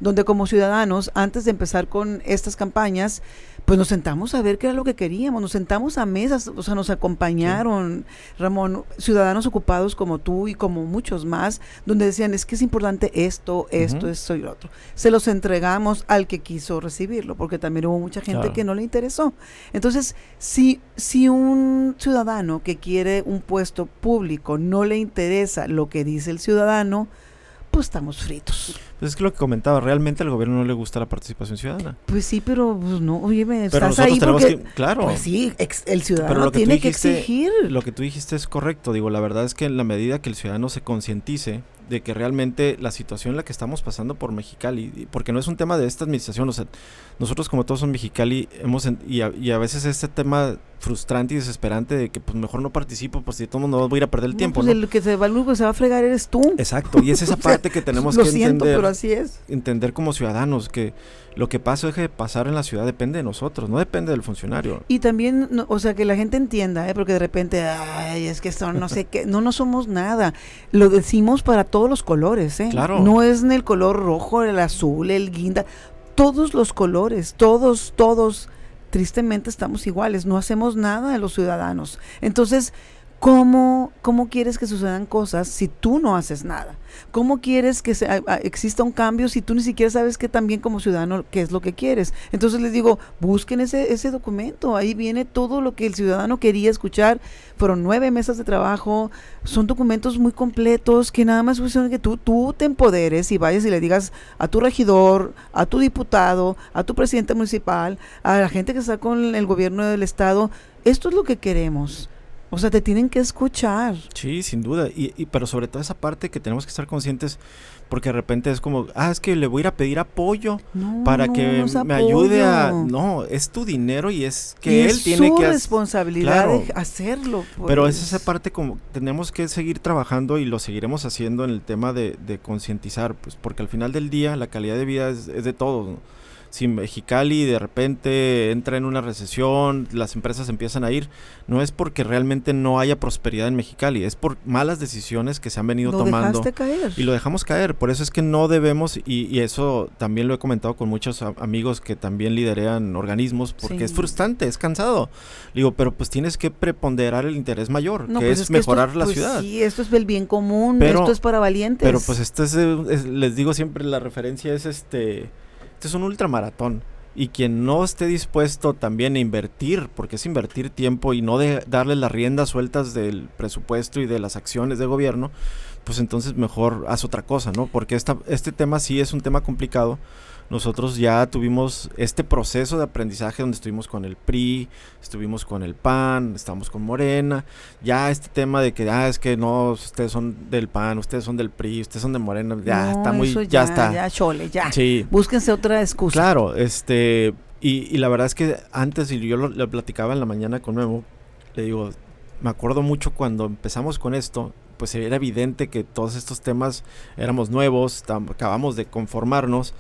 donde como ciudadanos, antes de empezar con estas campañas, pues nos sentamos a ver qué era lo que queríamos, nos sentamos a mesas, o sea, nos acompañaron, Ramón, ciudadanos ocupados como tú y como muchos más, donde decían, es que es importante esto, esto, esto y lo otro. Se los entregamos al que quiso recibirlo, porque también hubo mucha gente que no le interesó. Entonces, si, si un ciudadano que quiere un puesto público no le interesa lo que dice el ciudadano, pues estamos fritos. Pues es que lo que comentaba, realmente al gobierno no le gusta la participación ciudadana. Pues sí, pero pues no, oye, me estás ahí porque, claro. Pues sí, el ciudadano tiene que exigir. Lo que tú dijiste es correcto, digo, la verdad es que en la medida que el ciudadano se concientice de que realmente la situación en la que estamos pasando por Mexicali, porque no es un tema de esta administración, o sea, nosotros como todos son Mexicali, hemos y, a, veces este tema frustrante y desesperante de que pues mejor no participo, pues si todo el mundo va a ir a perder el tiempo. Pues el que se va, que se va a fregar eres tú. Exacto, y es esa parte que tenemos que siento, pero así es. entender como ciudadanos que lo que pasa deje de pasar en la ciudad depende de nosotros, no depende del funcionario. Y también, o sea, que la gente entienda, ¿eh? porque de repente, ay, es que son no sé qué, no, no somos nada. Lo decimos para todos los colores, ¿eh? Claro. No es en el color rojo, el azul, el guinda, todos los colores, todos, todos, tristemente estamos iguales, no hacemos nada de los ciudadanos. Entonces, ¿Cómo, ¿Cómo quieres que sucedan cosas si tú no haces nada? ¿Cómo quieres que se, exista un cambio si tú ni siquiera sabes que también como ciudadano qué es lo que quieres? Entonces les digo, busquen ese, ese documento, ahí viene todo lo que el ciudadano quería escuchar. Fueron nueve mesas de trabajo, son documentos muy completos que nada más funcionan que tú, tú te empoderes y vayas y le digas a tu regidor, a tu diputado, a tu presidente municipal, a la gente que está con el gobierno del estado, esto es lo que queremos o sea, te tienen que escuchar. Sí, sin duda. Y, y, pero sobre todo esa parte que tenemos que estar conscientes, porque de repente es como, ah, es que le voy a ir a pedir apoyo para que me ayude a... No, es tu dinero y es que él tiene que... Es responsabilidad de hacerlo. Pero es esa parte como tenemos que seguir trabajando y lo seguiremos haciendo en el tema de, de concientizar, pues porque al final del día la calidad de vida es, es de todos. ¿no? Si Mexicali de repente entra en una recesión, las empresas empiezan a ir, no es porque realmente no haya prosperidad en Mexicali, es por malas decisiones que se han venido tomando. Caer. Y lo dejamos caer, por eso es que no debemos, y, eso también lo he comentado con muchos amigos que también liderean organismos, porque es frustrante, es cansado. Digo, pero pues tienes que preponderar el interés mayor, que pues es, mejorar la pues ciudad. Sí, esto es el bien común, esto es para valientes. Pero pues esto es, les digo siempre, la referencia es este es un ultramaratón. Y quien no esté dispuesto también a invertir, porque es invertir tiempo y no de darle las riendas sueltas del presupuesto y de las acciones del gobierno, pues entonces mejor haz otra cosa, ¿no? Porque esta, este tema sí es un tema complicado nosotros ya tuvimos este proceso de aprendizaje donde estuvimos con el PRI, estuvimos con el PAN, estamos con Morena, ya este tema de que, ah, es que no, ustedes son del PAN, ustedes son del PRI, ustedes son de Morena, ya está muy, ya, ya, está. Ya, chole, ya. Sí. Búsquense otra excusa. Claro, este, y, la verdad es que antes, y yo lo, platicaba en la mañana con Memo, le digo, me acuerdo mucho cuando empezamos con esto, pues era evidente que todos estos temas éramos nuevos, acabamos de conformarnos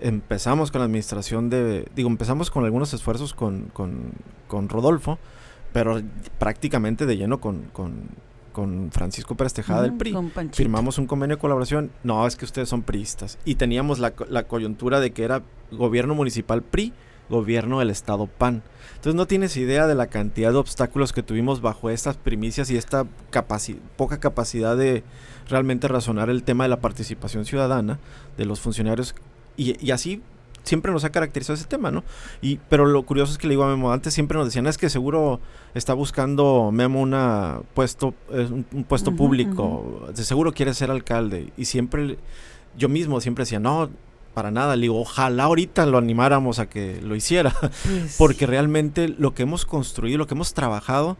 empezamos con la administración de, digo, empezamos con algunos esfuerzos con, con, Rodolfo, pero prácticamente de lleno con, con, Francisco Pérez Tejada del PRI. Firmamos un convenio de colaboración, no, es que ustedes son priistas. Y teníamos la, la coyuntura de que era gobierno municipal PRI, gobierno del Estado PAN. Entonces no tienes idea de la cantidad de obstáculos que tuvimos bajo estas primicias y esta poca capacidad de realmente razonar el tema de la participación ciudadana de los funcionarios y, así siempre nos ha caracterizado ese tema, ¿no? Y, pero lo curioso es que le digo a Memo, antes siempre nos decían, es que seguro está buscando Memo una puesto, un, puesto público, de seguro quiere ser alcalde. Y siempre, yo mismo siempre decía, no, para nada, le digo, ojalá ahorita lo animáramos a que lo hiciera, pues porque realmente lo que hemos construido, lo que hemos trabajado,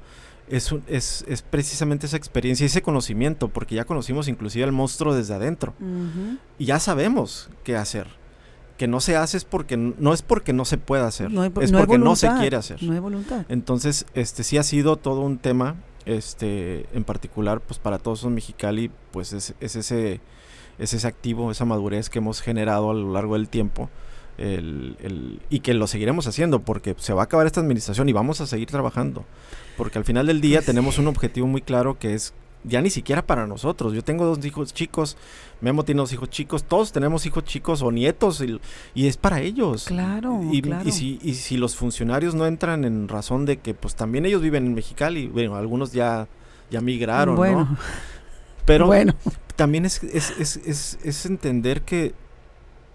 es, es, es, precisamente esa experiencia, ese conocimiento, porque ya conocimos inclusive al monstruo desde adentro. Y ya sabemos qué hacer que no se hace es porque no es porque no se pueda hacer, es porque no se quiere hacer. No hay voluntad. Entonces, este sí ha sido todo un tema, este, en particular, pues para todos los Mexicali, pues es, ese es ese activo, esa madurez que hemos generado a lo largo del tiempo. y que lo seguiremos haciendo porque se va a acabar esta administración y vamos a seguir trabajando. Porque al final del día pues tenemos un objetivo muy claro que es ya ni siquiera para nosotros. Yo tengo dos hijos chicos, Memo tiene dos hijos chicos, todos tenemos hijos chicos o nietos y, es para ellos. Claro y, claro. y, si, y si los funcionarios no entran en razón de que pues también ellos viven en Mexicali, bueno, algunos ya, ya migraron, ¿no? Pero bueno. también es, es, es, es, entender que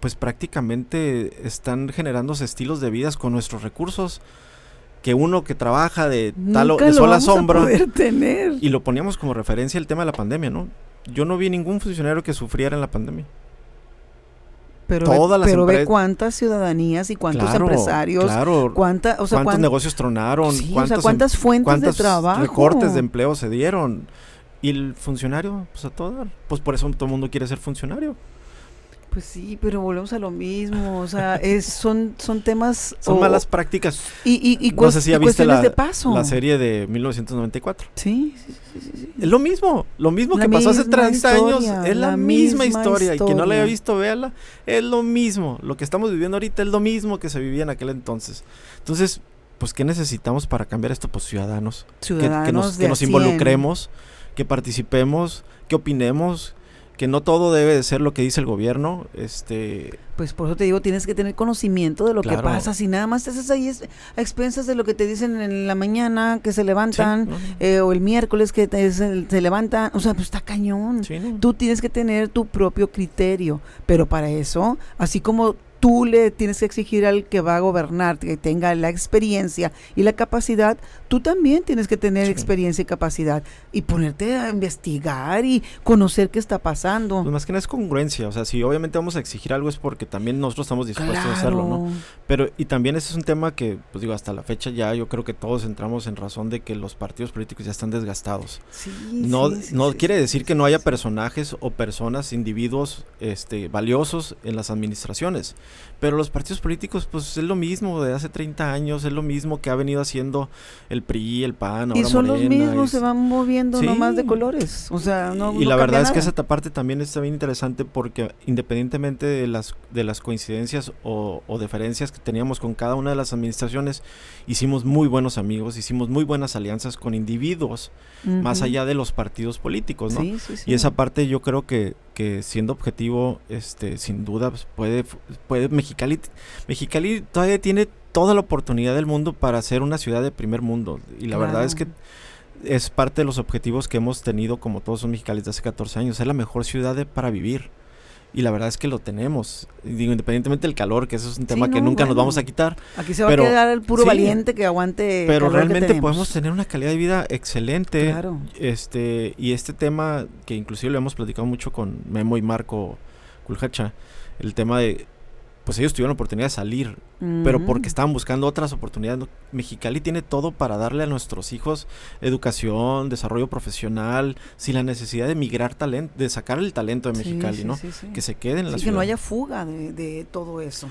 pues prácticamente están generándose estilos de vidas con nuestros recursos que uno que trabaja de tal de sol a sombra y lo poníamos como referencia el tema de la pandemia, ¿no? Yo no vi ningún funcionario que sufriera en la pandemia. Pero, Todas ve, pero ve cuántas ciudadanías y cuántos empresarios, claro, cuánta, o sea, cuántos negocios tronaron, cuántas fuentes de trabajo, recortes de empleo se dieron. Y el funcionario, pues a todo pues por eso todo el mundo quiere ser funcionario. Pues sí, pero volvemos a lo mismo, o sea, es, son, son temas... Son malas prácticas. Y, y, y no sé si ya viste la, de paso. la serie de 1994. Sí, sí, sí, sí. Es lo mismo, lo mismo que pasó hace 30 años, es la, misma, historia. Y quien no la haya visto, véala, es lo mismo. Lo que estamos viviendo ahorita es lo mismo que se vivía en aquel entonces. Entonces, pues, ¿qué necesitamos para cambiar esto? Pues ciudadanos. Ciudadanos que, nos, que nos involucremos, que participemos, que opinemos, que no todo debe de ser lo que dice el gobierno. Este, pues por eso te digo, tienes que tener conocimiento de lo que pasa. Si nada más estás ahí a expensas de lo que te dicen en la mañana, que se levantan, eh, o el miércoles que se, levantan, o sea, pues está cañón. Tú tienes que tener tu propio criterio, pero para eso, así como tú le tienes que exigir al que va a gobernar que tenga la experiencia y la capacidad, tú también tienes que tener experiencia y capacidad y ponerte a investigar y conocer qué está pasando. Pues más que nada es congruencia, o sea, si obviamente vamos a exigir algo es porque también nosotros estamos dispuestos a hacerlo, ¿no? Pero y también ese es un tema que, pues digo, hasta la fecha ya yo creo que todos entramos en razón de que los partidos políticos ya están desgastados. no no quiere decir que no haya personajes o personas, individuos este, valiosos en las administraciones pero los partidos políticos, pues es lo mismo de hace 30 años, es lo mismo que ha venido haciendo el PRI, el PAN, ahora Y son los mismos, se van moviendo nomás de colores. O sea, no. Y la verdad es que esa parte también está bien interesante porque independientemente de las, de las coincidencias o, o diferencias que teníamos con cada una de las administraciones, hicimos muy buenos amigos, hicimos muy buenas alianzas con individuos, más allá de los partidos políticos, ¿no? Y esa parte yo creo que, que siendo objetivo, este, sin duda, pues, puede, puede Mexicali, Mexicali todavía tiene toda la oportunidad del mundo para ser una ciudad de primer mundo. Y la verdad es que es parte de los objetivos que hemos tenido como todos son Mexicali desde hace 14 años, es la mejor ciudad para vivir y la verdad es que lo tenemos. Digo, independientemente del calor, que eso es un tema que nunca nos vamos a quitar. Aquí se va a quedar el puro valiente que aguante. Pero realmente podemos tener una calidad de vida excelente. Claro. Este, y este tema, que inclusive lo hemos platicado mucho con Memo y Marco Culhacha, el tema de pues ellos tuvieron la oportunidad de salir, pero porque estaban buscando otras oportunidades. Mexicali tiene todo para darle a nuestros hijos educación, desarrollo profesional, sin la necesidad de migrar talento, de sacar el talento de Mexicali, ¿no? que se queden en la ciudad. Que no haya fuga de, todo eso.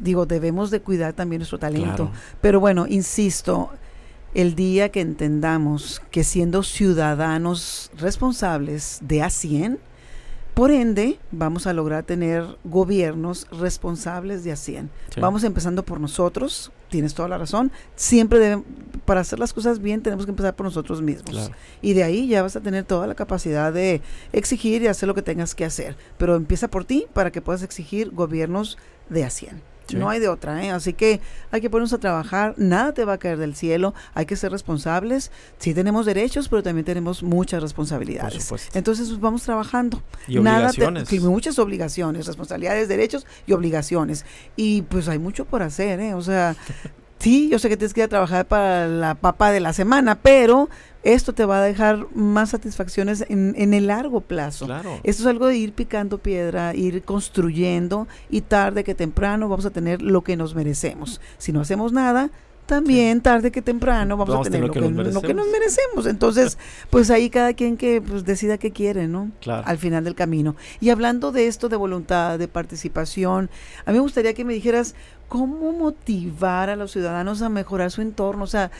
Digo, debemos de cuidar también nuestro talento. Pero bueno, insisto, el día que entendamos que siendo ciudadanos responsables de a 100, por ende, vamos a lograr tener gobiernos responsables de ASEAN. Vamos empezando por nosotros, tienes toda la razón. Siempre deben, para hacer las cosas bien tenemos que empezar por nosotros mismos. Y de ahí ya vas a tener toda la capacidad de exigir y hacer lo que tengas que hacer. Pero empieza por ti para que puedas exigir gobiernos de ASEAN. No hay de otra, ¿eh? Así que hay que ponernos a trabajar, nada te va a caer del cielo, hay que ser responsables. Sí tenemos derechos, pero también tenemos muchas responsabilidades. Entonces pues, vamos trabajando. Y obligaciones. muchas obligaciones, responsabilidades, derechos y obligaciones. Y pues hay mucho por hacer, ¿eh? O sea, sí, yo sé que tienes que ir a trabajar para la papa de la semana, pero esto te va a dejar más satisfacciones en, en el largo plazo. Esto es algo de ir picando piedra, ir construyendo y tarde que temprano vamos a tener lo que nos merecemos. Si no hacemos nada, también tarde que temprano vamos, a tener, lo, que, nos merecemos. Entonces, pues ahí cada quien que pues, decida qué quiere, ¿no? Al final del camino. Y hablando de esto de voluntad, de participación, a mí me gustaría que me dijeras cómo motivar a los ciudadanos a mejorar su entorno. O sea,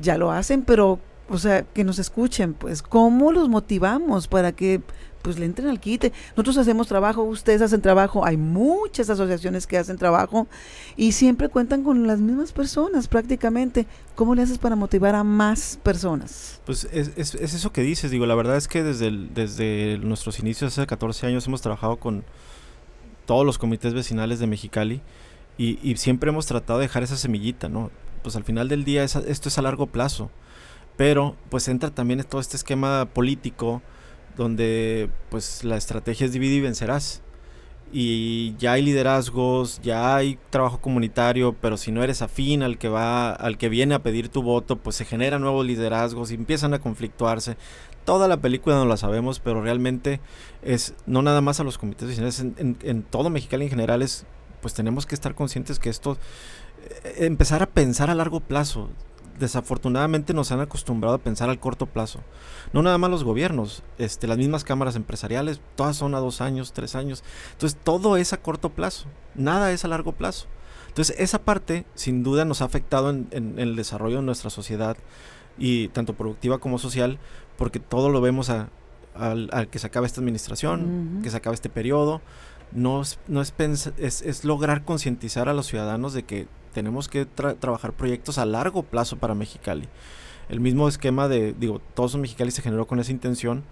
ya lo hacen, pero, o sea, que nos escuchen, pues, ¿cómo los motivamos para que pues le entren al quite. Nosotros hacemos trabajo, ustedes hacen trabajo, hay muchas asociaciones que hacen trabajo y siempre cuentan con las mismas personas prácticamente. ¿Cómo le haces para motivar a más personas? Pues es, es, eso que dices, digo, la verdad es que desde, desde nuestros inicios, hace 14 años, hemos trabajado con todos los comités vecinales de Mexicali y, y siempre hemos tratado de dejar esa semillita, ¿no? Pues al final del día esto es a largo plazo, pero pues entra también todo este esquema político, donde pues la estrategia es dividir y vencerás. Y ya hay liderazgos, ya hay trabajo comunitario, pero si no eres afín al que va, al que viene a pedir tu voto, pues se generan nuevos liderazgos y empiezan a conflictuarse. Toda la película no la sabemos, pero realmente es no nada más a los comités vecinales, en, en, todo Mexicali en general es, pues tenemos que estar conscientes que esto, eh, empezar a pensar a largo plazo desafortunadamente nos han acostumbrado a pensar al corto plazo. No nada más los gobiernos, este, las mismas cámaras empresariales, todas son a dos años, tres años. Entonces todo es a corto plazo, nada es a largo plazo. Entonces esa parte sin duda nos ha afectado en, el desarrollo de nuestra sociedad y tanto productiva como social, porque todo lo vemos a, al, que se acabe esta administración, que se acabe este periodo. No, no es, es, es lograr concientizar a los ciudadanos de que tenemos que trabajar proyectos a largo plazo para Mexicali. El mismo esquema de, digo, todos Mexicali se generó con esa intención.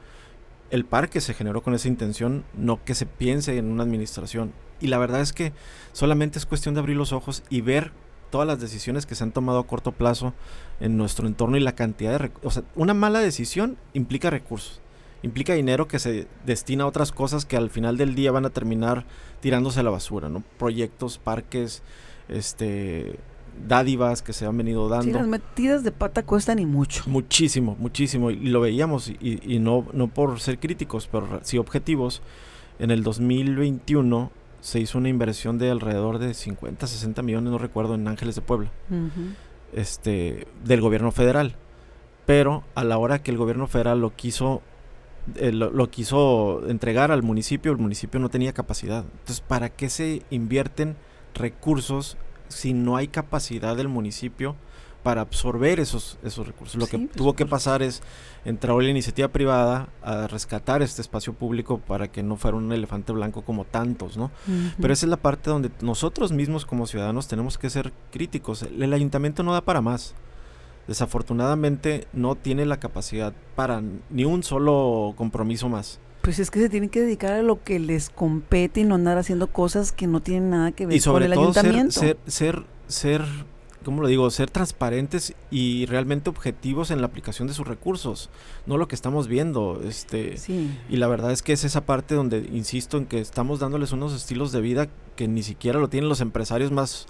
el parque se generó con esa intención, no que se piense en una administración. Y la verdad es que solamente es cuestión de abrir los ojos y ver todas las decisiones que se han tomado a corto plazo en nuestro entorno y la cantidad de... O sea, una mala decisión implica recursos, implica dinero que se destina a otras cosas que al final del día van a terminar tirándose a la basura, ¿no? Proyectos, parques, este dádivas que se han venido dando. Sí, las metidas de pata cuestan y mucho. Muchísimo, muchísimo. Y lo veíamos, y, y no, no por ser críticos, pero sí objetivos. En el 2021 se hizo una inversión de alrededor de 50, 60 millones, no recuerdo, en Ángeles de Puebla, este, del gobierno federal. Pero a la hora que el gobierno federal lo quiso, eh, lo, quiso entregar al municipio, el municipio no tenía capacidad. Entonces, ¿para qué se invierten recursos si no hay capacidad del municipio para absorber esos, esos recursos. Lo que tuvo que pasar es entrar la iniciativa privada a rescatar este espacio público para que no fuera un elefante blanco como tantos, ¿no? Pero esa es la parte donde nosotros mismos como ciudadanos tenemos que ser críticos. El, ayuntamiento no da para más. Desafortunadamente no tiene la capacidad para ni un solo compromiso más. Pues es que se tienen que dedicar a lo que les compete y no andar haciendo cosas que no tienen nada que ver con el ayuntamiento. Ser, ser, ser ¿cómo lo digo? Ser transparentes y realmente objetivos en la aplicación de sus recursos, no lo que estamos viendo. Este, Y la verdad es que es esa parte donde insisto en que estamos dándoles unos estilos de vida que ni siquiera lo tienen los empresarios más,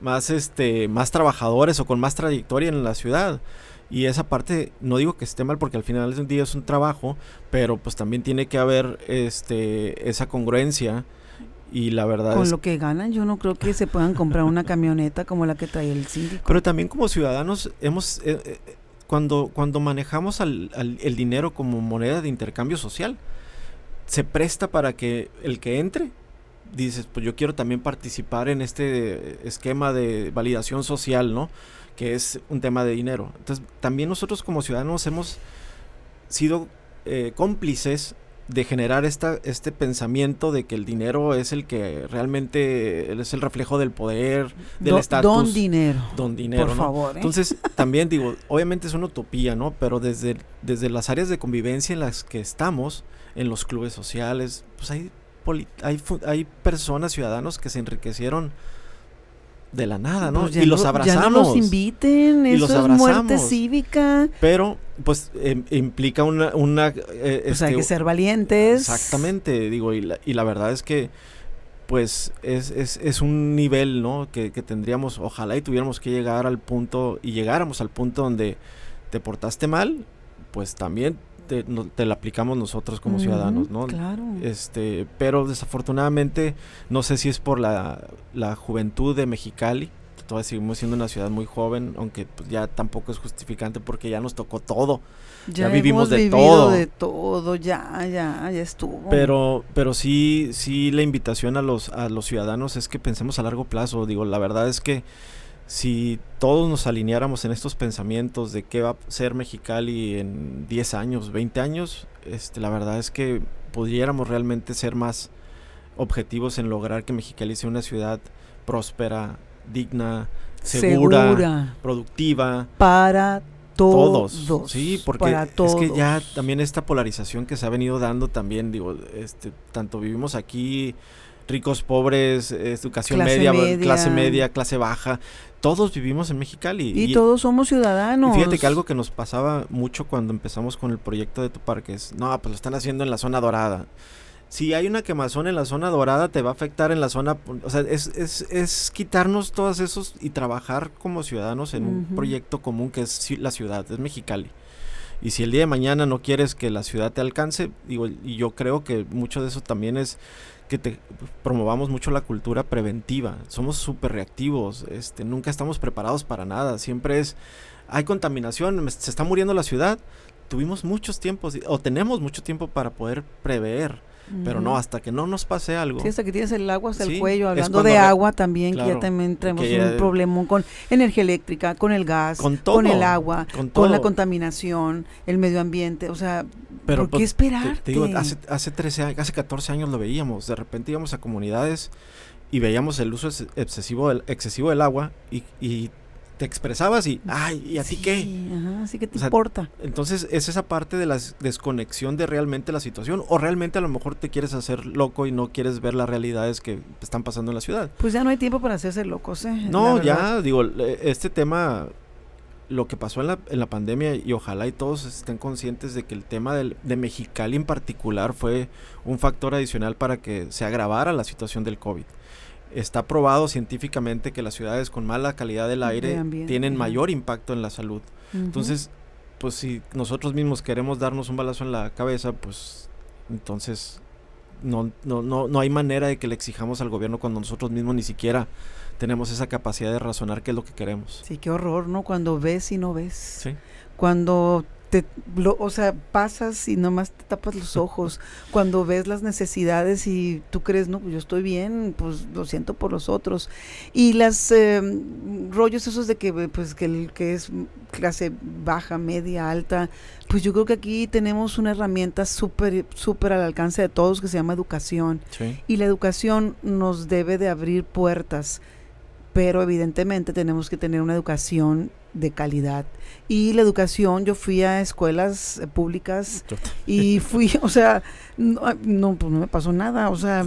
más, este, más trabajadores o con más trayectoria en la ciudad. Y esa parte, no digo que esté mal porque al final del día es un trabajo, pero pues también tiene que haber este, esa congruencia y la verdad Con lo que ganan, yo no creo que se puedan comprar una camioneta como la que trae el síndico. Pero también como ciudadanos, hemos eh, eh, cuando, cuando manejamos al, el dinero como moneda de intercambio social, se presta para que el que entre, dices, pues yo quiero también participar en este esquema de validación social, ¿no? Que es un tema de dinero. Entonces, también nosotros como ciudadanos hemos sido eh, cómplices de generar esta, este pensamiento de que el dinero es el que realmente es el reflejo del poder, del estatus. Don dinero. Don dinero. Por favor. ¿eh? Entonces, también digo, obviamente es una utopía, ¿no? Pero desde, desde las áreas de convivencia en las que estamos, en los clubes sociales, pues hay, hay, hay personas, ciudadanos que se enriquecieron de la nada, ¿no? Pues y los abrazamos. Ya no los inviten, eso es muerte cívica. Pero, pues, em, implica una... una eh, pues hay este, que ser valientes. Exactamente, digo, y la, y la verdad es que, pues, es, es, es un nivel, ¿no? Que, que, tendríamos, ojalá y tuviéramos que llegar al punto, y llegáramos al punto donde te portaste mal, pues también te, la aplicamos nosotros como ciudadanos, ¿no? Claro. Este, pero desafortunadamente, no sé si es por la, la juventud de Mexicali, todavía seguimos siendo una ciudad muy joven, aunque pues, ya tampoco es justificante porque ya nos tocó todo. Ya, vivimos de todo. de todo, ya, ya, ya estuvo. Pero, pero sí, sí la invitación a los, a los ciudadanos es que pensemos a largo plazo. Digo, la verdad es que si todos nos alineáramos en estos pensamientos de qué va a ser Mexicali en 10 años, 20 años, este, la verdad es que pudiéramos realmente ser más objetivos en lograr que Mexicali sea una ciudad próspera, digna, segura, productiva. Para todos. Sí, porque es que ya también esta polarización que se ha venido dando también, digo, este, tanto vivimos aquí ricos, pobres, educación media, clase media, clase baja todos vivimos en Mexicali. Y, todos somos ciudadanos. fíjate que algo que nos pasaba mucho cuando empezamos con el proyecto de tu parque es, no, pues lo están haciendo en la zona dorada. Si hay una quemazón en la zona dorada, te va a afectar en la zona... O sea, es, es, es quitarnos todos esos y trabajar como ciudadanos en un proyecto común que es la ciudad, es Mexicali. Y si el día de mañana no quieres que la ciudad te alcance, digo, y yo creo que mucho de eso también es que te promovamos mucho la cultura preventiva. Somos súper reactivos, este, nunca estamos preparados para nada. Siempre es, hay contaminación, se está muriendo la ciudad. Tuvimos muchos tiempos, o tenemos mucho tiempo para poder prever pero no, hasta que no nos pase algo. Sí, hasta que tienes el agua hasta el cuello. Hablando de agua también, que ya también tenemos un problema con energía eléctrica, con el gas, con, el agua, con, la contaminación, el medio ambiente. O sea, pero, ¿por qué pues, esperar? Te, digo, hace, hace, 13, hace 14 años lo veíamos. De repente íbamos a comunidades y veíamos el uso excesivo del, excesivo del agua y, y te expresabas y, ay, ¿y a ti qué? Ajá, sí que te importa. Entonces es esa parte de la desconexión de realmente la situación o realmente a lo mejor te quieres hacer loco y no quieres ver las realidades que están pasando en la ciudad. Pues ya no hay tiempo para hacerse locos, ¿eh? No, ya, digo, este tema, lo que pasó en la, en la pandemia y ojalá y todos estén conscientes de que el tema del, de Mexicali en particular fue un factor adicional para que se agravara la situación del COVID está probado científicamente que las ciudades con mala calidad del aire tienen mayor impacto en la salud. Entonces, pues si nosotros mismos queremos darnos un balazo en la cabeza, pues entonces no, no, no, no hay manera de que le exijamos al gobierno cuando nosotros mismos ni siquiera tenemos esa capacidad de razonar qué es lo que queremos. Sí, qué horror, ¿no? Cuando ves y no ves. Sí. Cuando o sea, pasas y nomás te tapas los ojos. Cuando ves las necesidades y tú crees, no, pues yo estoy bien, pues lo siento por los otros. Y las em, rollos esos de que, pues, que el que es clase baja, media, alta, pues yo creo que aquí tenemos una herramienta súper, súper al alcance de todos que se llama educación. Y la educación nos debe de abrir puertas pero evidentemente tenemos que tener una educación de calidad. Y la educación, yo fui a escuelas eh, públicas y fui, o sea, no, pues no me pasó nada, o sea,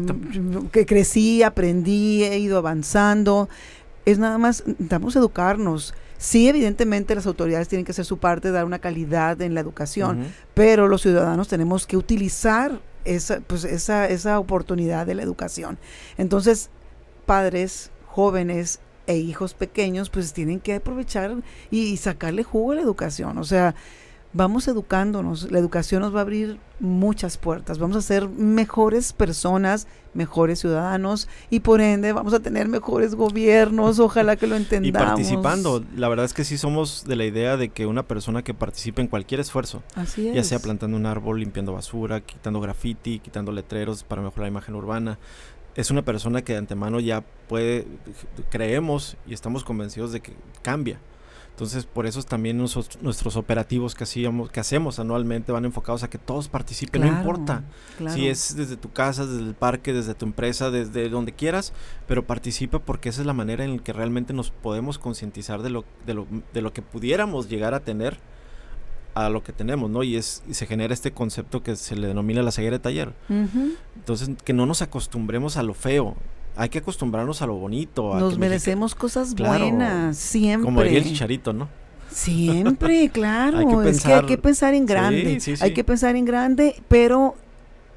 que crecí, aprendí, he ido avanzando. Es nada más, necesitamos educarnos. Sí, evidentemente las autoridades tienen que hacer su parte, dar una calidad en la educación, pero los ciudadanos tenemos que utilizar esa, pues esa, esa oportunidad de la educación. Entonces, padres, jóvenes e hijos pequeños, pues tienen que aprovechar y, sacarle jugo a la educación. O sea, vamos educándonos, la educación nos va a abrir muchas puertas, vamos a ser mejores personas, mejores ciudadanos y por ende vamos a tener mejores gobiernos, ojalá que lo entendamos. Y participando, la verdad es que sí somos de la idea de que una persona que participe en cualquier esfuerzo, ya sea plantando un árbol, limpiando basura, quitando graffiti, quitando letreros para mejorar la imagen urbana, es una persona que de antemano ya puede, creemos y estamos convencidos de que cambia. Entonces, por eso también nuestros operativos que, hacíamos, que hacemos anualmente van enfocados a que todos participen, no importa. Si es desde tu casa, desde el parque, desde tu empresa, desde donde quieras, pero participa porque esa es la manera en la que realmente nos podemos concientizar de lo, de, lo, de lo que pudiéramos llegar a tener a lo que tenemos, ¿no? Y, es, y se genera este concepto que se le denomina la ceguera de taller. Entonces, que no nos acostumbremos a lo feo. Hay que acostumbrarnos a lo bonito. nos merecemos cosas buenas, siempre. Como diría el chicharito, ¿no? Siempre, claro. es que hay que pensar en grande. Hay que pensar en grande, pero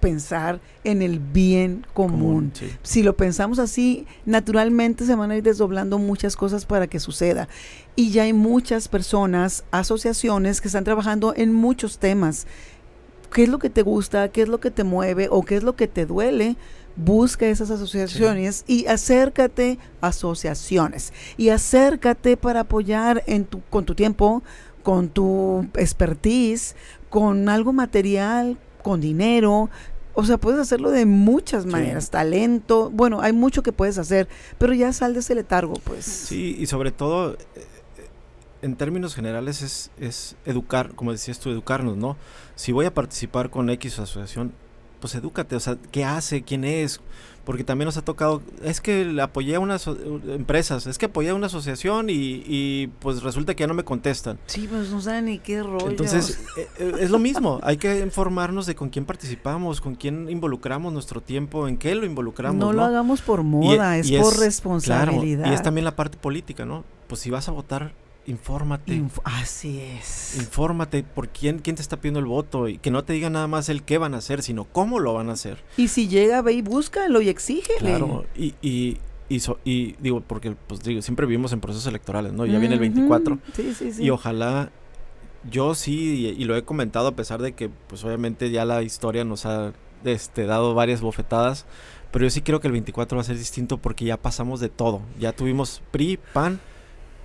pensar en el bien común. Si lo pensamos así, naturalmente se van a ir desdoblando muchas cosas para que suceda. Y ya hay muchas personas, asociaciones que están trabajando en muchos temas. ¿Qué es lo que te gusta? ¿Qué es lo que te mueve? ¿O qué es lo que te duele? Busca esas asociaciones y acércate a asociaciones. Y acércate para apoyar en tu, con tu tiempo, con tu expertise, con algo material, con dinero, o sea, puedes hacerlo de muchas maneras, talento, bueno, hay mucho que puedes hacer, pero ya sal de ese letargo, pues. Sí, y sobre todo, eh, en términos generales, es, es educar, como decías tú, educarnos, ¿no? Si voy a participar con X asociación, pues edúcate, o sea, ¿qué hace? ¿Quién es? porque también nos ha tocado, es que apoyé a unas empresas, es que apoyé a una asociación y, pues resulta que ya no me contestan. Sí, pues no saben ni qué rollo. Entonces, eh, eh, es lo mismo, hay que informarnos de con quién participamos, con quién involucramos nuestro tiempo, en qué lo involucramos. No, lo hagamos por moda, es, por responsabilidad. y es también la parte política, ¿no? Pues si vas a votar, infórmate. así es. Infórmate por quién, quién te está pidiendo el voto y que no te diga nada más el qué van a hacer, sino cómo lo van a hacer. Y si llega, ve y búscalo y exígele. Claro, y, y, y, digo, porque pues digo, siempre vivimos en procesos electorales, ¿no? Ya viene el 24. Sí, sí, sí. Y ojalá, yo sí, y, lo he comentado a pesar de que pues obviamente ya la historia nos ha este, dado varias bofetadas, pero yo sí creo que el 24 va a ser distinto porque ya pasamos de todo. Ya tuvimos PRI, PAN,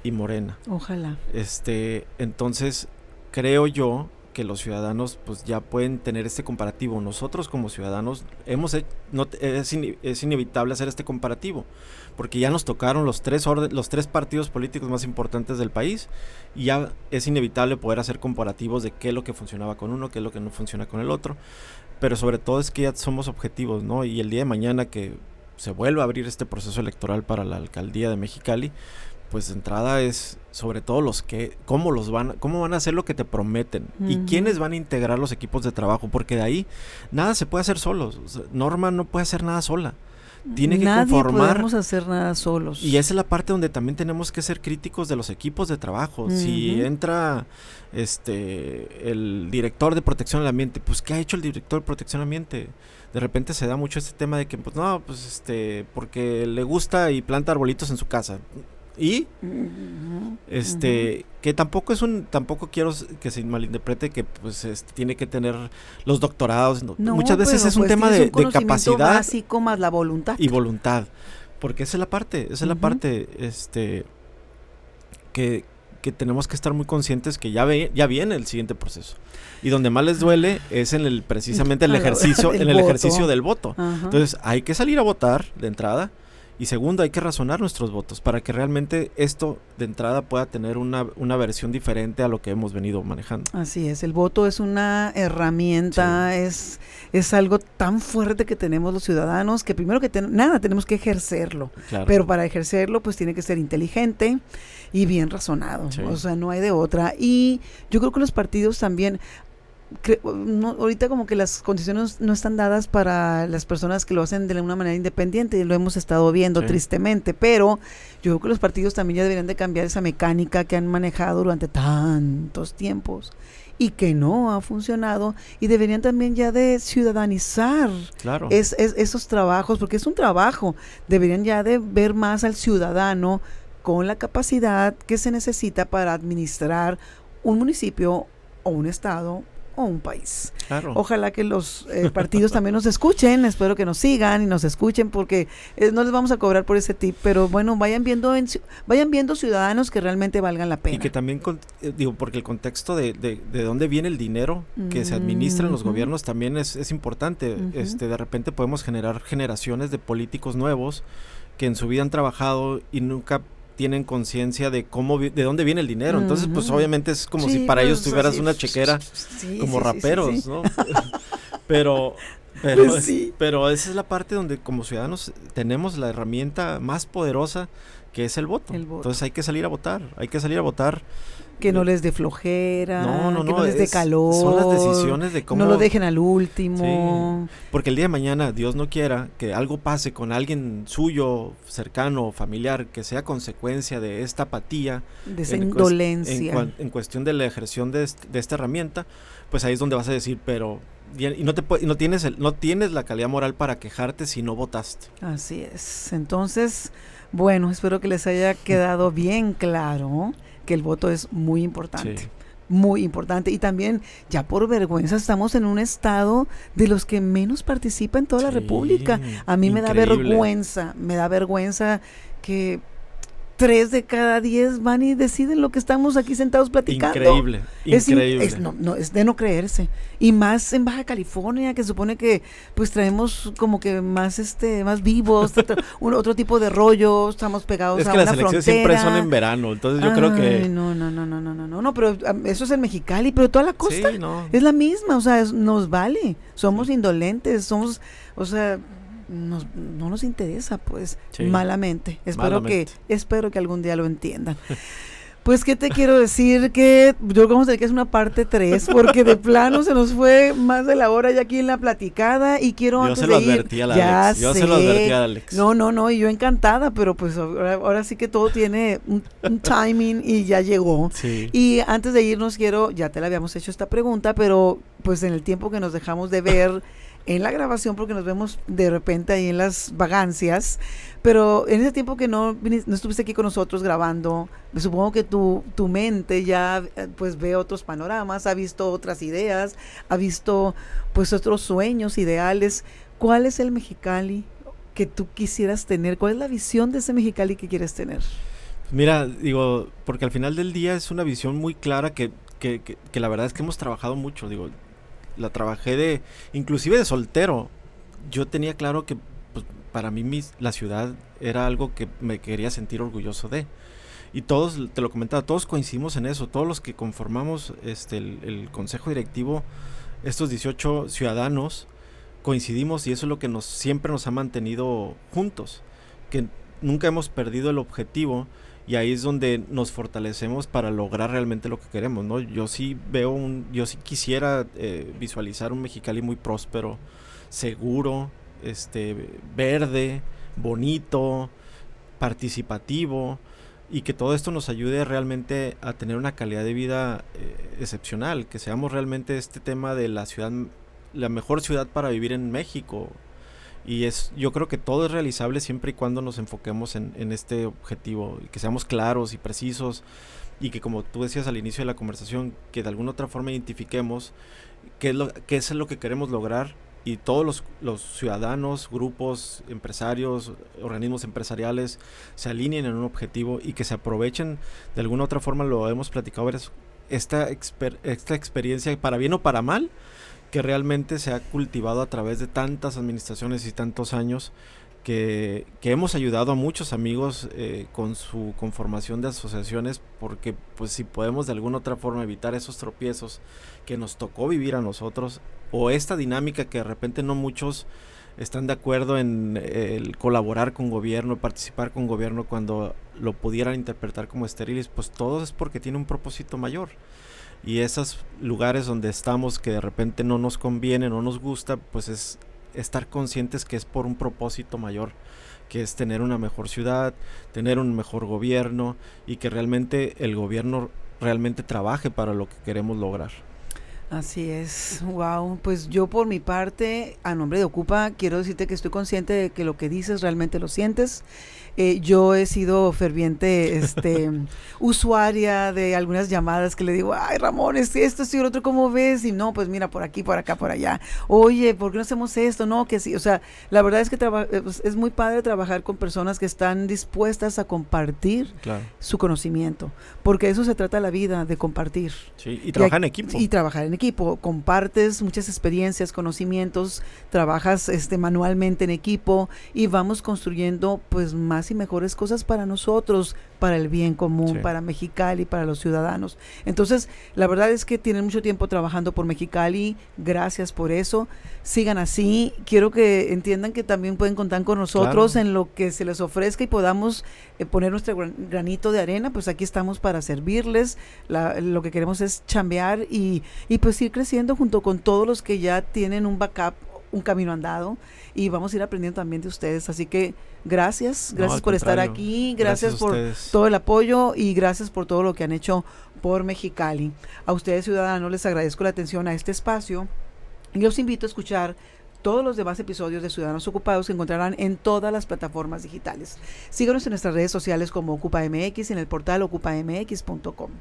y Morena. Ojalá. Este, entonces creo yo que los ciudadanos pues ya pueden tener este comparativo. Nosotros como ciudadanos hemos no, es, es, inevitable hacer este comparativo porque ya nos tocaron los tres los tres partidos políticos más importantes del país y ya es inevitable poder hacer comparativos de qué es lo que funcionaba con uno, qué es lo que no funciona con el otro. Pero sobre todo es que ya somos objetivos, ¿no? Y el día de mañana que se vuelva a abrir este proceso electoral para la alcaldía de Mexicali, pues de entrada es sobre todo los que, cómo los van, cómo van a hacer lo que te prometen y quiénes van a integrar los equipos de trabajo, porque de ahí nada se puede hacer solos. Norma no puede hacer nada sola. Tiene que Nadie conformar. podemos hacer nada solos. Y esa es la parte donde también tenemos que ser críticos de los equipos de trabajo. Si entra este el director de protección del ambiente, pues ¿qué ha hecho el director de protección del ambiente? De repente se da mucho este tema de que pues no, pues este porque le gusta y planta arbolitos en su casa. Y este que tampoco es un tampoco quiero que se malinterprete que pues este, tiene que tener los doctorados muchas veces es un pues, tema de, un de capacidad básico más la voluntad. y voluntad porque esa es la parte esa es la parte este que, que tenemos que estar muy conscientes que ya ve, ya viene el siguiente proceso. Y donde más les duele es en el precisamente el ejercicio en el ejercicio del voto. Entonces hay que salir a votar de entrada y segundo, hay que razonar nuestros votos para que realmente esto de entrada pueda tener una, una versión diferente a lo que hemos venido manejando. Así es, el voto es una herramienta, es, es algo tan fuerte que tenemos los ciudadanos que primero que nada tenemos que ejercerlo. Pero para ejercerlo pues tiene que ser inteligente y bien razonado. O sea, no hay de otra. Y yo creo que los partidos también, ahorita como que las condiciones no están dadas para las personas que lo hacen de una manera independiente y lo hemos estado viendo tristemente, pero yo creo que los partidos también ya deberían de cambiar esa mecánica que han manejado durante tantos tiempos y que no ha funcionado y deberían también ya de ciudadanizar es, esos trabajos, porque es un trabajo, deberían ya de ver más al ciudadano con la capacidad que se necesita para administrar un municipio o un estado o un país. Ojalá que los eh, partidos también nos escuchen, espero que nos sigan y nos escuchen porque eh, no les vamos a cobrar por ese tip, pero bueno, vayan viendo vayan viendo ciudadanos que realmente valgan la pena. Y que también, eh, digo, porque el contexto de, de, dónde viene el dinero que se administra en los gobiernos también es, es importante. este De repente podemos generar generaciones de políticos nuevos que en su vida han trabajado y nunca tienen conciencia de cómo de dónde viene el dinero. Entonces, pues obviamente es como si para ellos tuvieras una chequera como raperos, ¿no? pero pero, pues pero esa es la parte donde como ciudadanos tenemos la herramienta más poderosa que es el voto. Entonces hay que salir a votar, hay que salir a votar. Que no les dé flojera, que no les dé calor. Son las decisiones de cómo... No lo dejen al último. porque el día de mañana, Dios no quiera, que algo pase con alguien suyo, cercano, familiar, que sea consecuencia de esta apatía. De esa indolencia. En, cuestión de la ejerción de, de esta herramienta, pues ahí es donde vas a decir, pero y no te no tienes el, no tienes la calidad moral para quejarte si no votaste. Así es. Entonces, bueno, espero que les haya quedado bien claro que el voto es muy importante. Muy importante. Y también, ya por vergüenza, estamos en un estado de los que menos participa en toda la República. A mí me da vergüenza, me da vergüenza que tres de cada diez van y deciden lo que estamos aquí sentados platicando. Increíble, es increíble. Es, no, es de no creerse. Y más en Baja California, que supone que pues traemos como que más este más vivos, un, otro tipo de rollo, estamos pegados es a que una las elecciones siempre son en verano, entonces yo creo que... No, no, no, no, no, no, no, pero eso es en Mexicali, pero toda la costa es la misma, o sea, nos vale, somos indolentes, somos, o sea nos, no nos interesa, pues, malamente. Espero que espero que algún día lo entiendan. Pues, ¿qué te quiero decir? Que yo como sé que es una parte 3, porque de plano se nos fue más de la hora ya aquí en la platicada y quiero yo antes se lo de advertí a la Alex. Yo se lo advertí a Alex. No, no, no, y yo encantada, pero pues ahora, sí que todo tiene un, timing y ya llegó. Y antes de irnos quiero, ya te la habíamos hecho esta pregunta, pero pues en el tiempo que nos dejamos de ver en la grabación porque nos vemos de repente ahí en las vagancias, pero en ese tiempo que no, no estuviste aquí con nosotros grabando, me supongo que tu, tu mente ya eh, pues ve otros panoramas, ha visto otras ideas, ha visto pues otros sueños, ideales. ¿Cuál es el Mexicali que tú quisieras tener? ¿Cuál es la visión de ese Mexicali que quieres tener? Mira, digo, porque al final del día es una visión muy clara que, que, que, que la verdad es que hemos trabajado mucho. Digo, la trabajé de, inclusive de soltero. Yo tenía claro que pues, para mí la ciudad era algo que me quería sentir orgulloso de. Y todos, te lo comentaba, todos coincidimos en eso, todos los que conformamos este, el, consejo directivo, estos 18 ciudadanos, coincidimos y eso es lo que nos siempre nos ha mantenido juntos, que nunca hemos perdido el objetivo y ahí es donde nos fortalecemos para lograr realmente lo que queremos, ¿no? Yo sí veo un, yo sí quisiera eh, visualizar un Mexicali muy próspero, seguro, este, verde, bonito, participativo y que todo esto nos ayude realmente a tener una calidad de vida eh, excepcional, que seamos realmente este tema de la ciudad, la mejor ciudad para vivir en México, y es, yo creo que todo es realizable siempre y cuando nos enfoquemos en, en, este objetivo y que seamos claros y precisos y que como tú decías al inicio de la conversación, que de alguna otra forma identifiquemos qué es lo, qué es lo que queremos lograr y todos los, los, ciudadanos, grupos, empresarios, organismos empresariales se alineen en un objetivo y que se aprovechen. De alguna otra forma, lo hemos platicado, esta, exper esta experiencia para bien o para mal, que realmente se ha cultivado a través de tantas administraciones y tantos años que, que hemos ayudado a muchos amigos eh, con su conformación de asociaciones porque pues si podemos de alguna otra forma evitar esos tropiezos que nos tocó vivir a nosotros o esta dinámica que de repente no muchos están de acuerdo en eh, el colaborar con gobierno, participar con gobierno cuando lo pudieran interpretar como estériles, pues todo es porque tiene un propósito mayor y esos lugares donde estamos que de repente no nos conviene, no nos gusta, pues es estar conscientes que es por un propósito mayor, que es tener una mejor ciudad, tener un mejor gobierno y que realmente el gobierno realmente trabaje para lo que queremos lograr. Así es, wow. Pues yo por mi parte, a nombre de Ocupa, quiero decirte que estoy consciente de que lo que dices realmente lo sientes eh, yo he sido ferviente este, usuaria de algunas llamadas que le digo, ay Ramón, es esto, es el otro, ¿cómo ves? Y no, pues mira, por aquí, por acá, por allá. Oye, ¿por qué no hacemos esto? No, que sí. O sea, la verdad es que eh, pues, es muy padre trabajar con personas que están dispuestas a compartir su conocimiento, porque eso se trata la vida, de compartir. Sí, y trabajar en equipo. Y trabajar en equipo. Compartes muchas experiencias, conocimientos, trabajas este, manualmente en equipo y vamos construyendo pues más y mejores cosas para nosotros, para el bien común, para Mexicali, para los ciudadanos. Entonces, la verdad es que tienen mucho tiempo trabajando por Mexicali, gracias por eso. Sigan así. Quiero que entiendan que también pueden contar con nosotros en lo que se les ofrezca y podamos eh, poner nuestro granito de arena, pues aquí estamos para servirles. lo que queremos es chambear y, y pues ir creciendo junto con todos los que ya tienen un backup un camino andado y vamos a ir aprendiendo también de ustedes. Así que gracias, gracias por estar aquí, gracias, por todo el apoyo y gracias por todo lo que han hecho por Mexicali. A ustedes ciudadanos les agradezco la atención a este espacio y los invito a escuchar todos los demás episodios de Ciudadanos Ocupados se encontrarán en todas las plataformas digitales. Síganos en nuestras redes sociales como OcupaMX y en el portal ocupamx.com.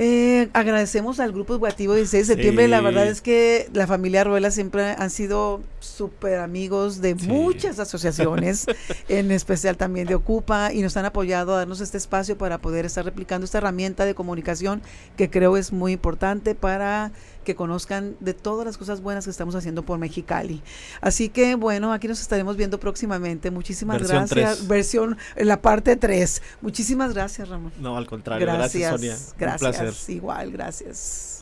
Eh, agradecemos al grupo educativo 16 de septiembre. La verdad es que la familia Ruela siempre han sido súper amigos de muchas asociaciones, en especial también de Ocupa, y nos han apoyado a darnos este espacio para poder estar replicando esta herramienta de comunicación que creo es muy importante para que conozcan de todas las cosas buenas que estamos haciendo por Mexicali. Así que bueno, aquí nos estaremos viendo próximamente. Muchísimas gracias. Versión, la parte 3. Muchísimas gracias, Ramón. No, al contrario. Gracias, Sonia. Gracias. Igual, gracias.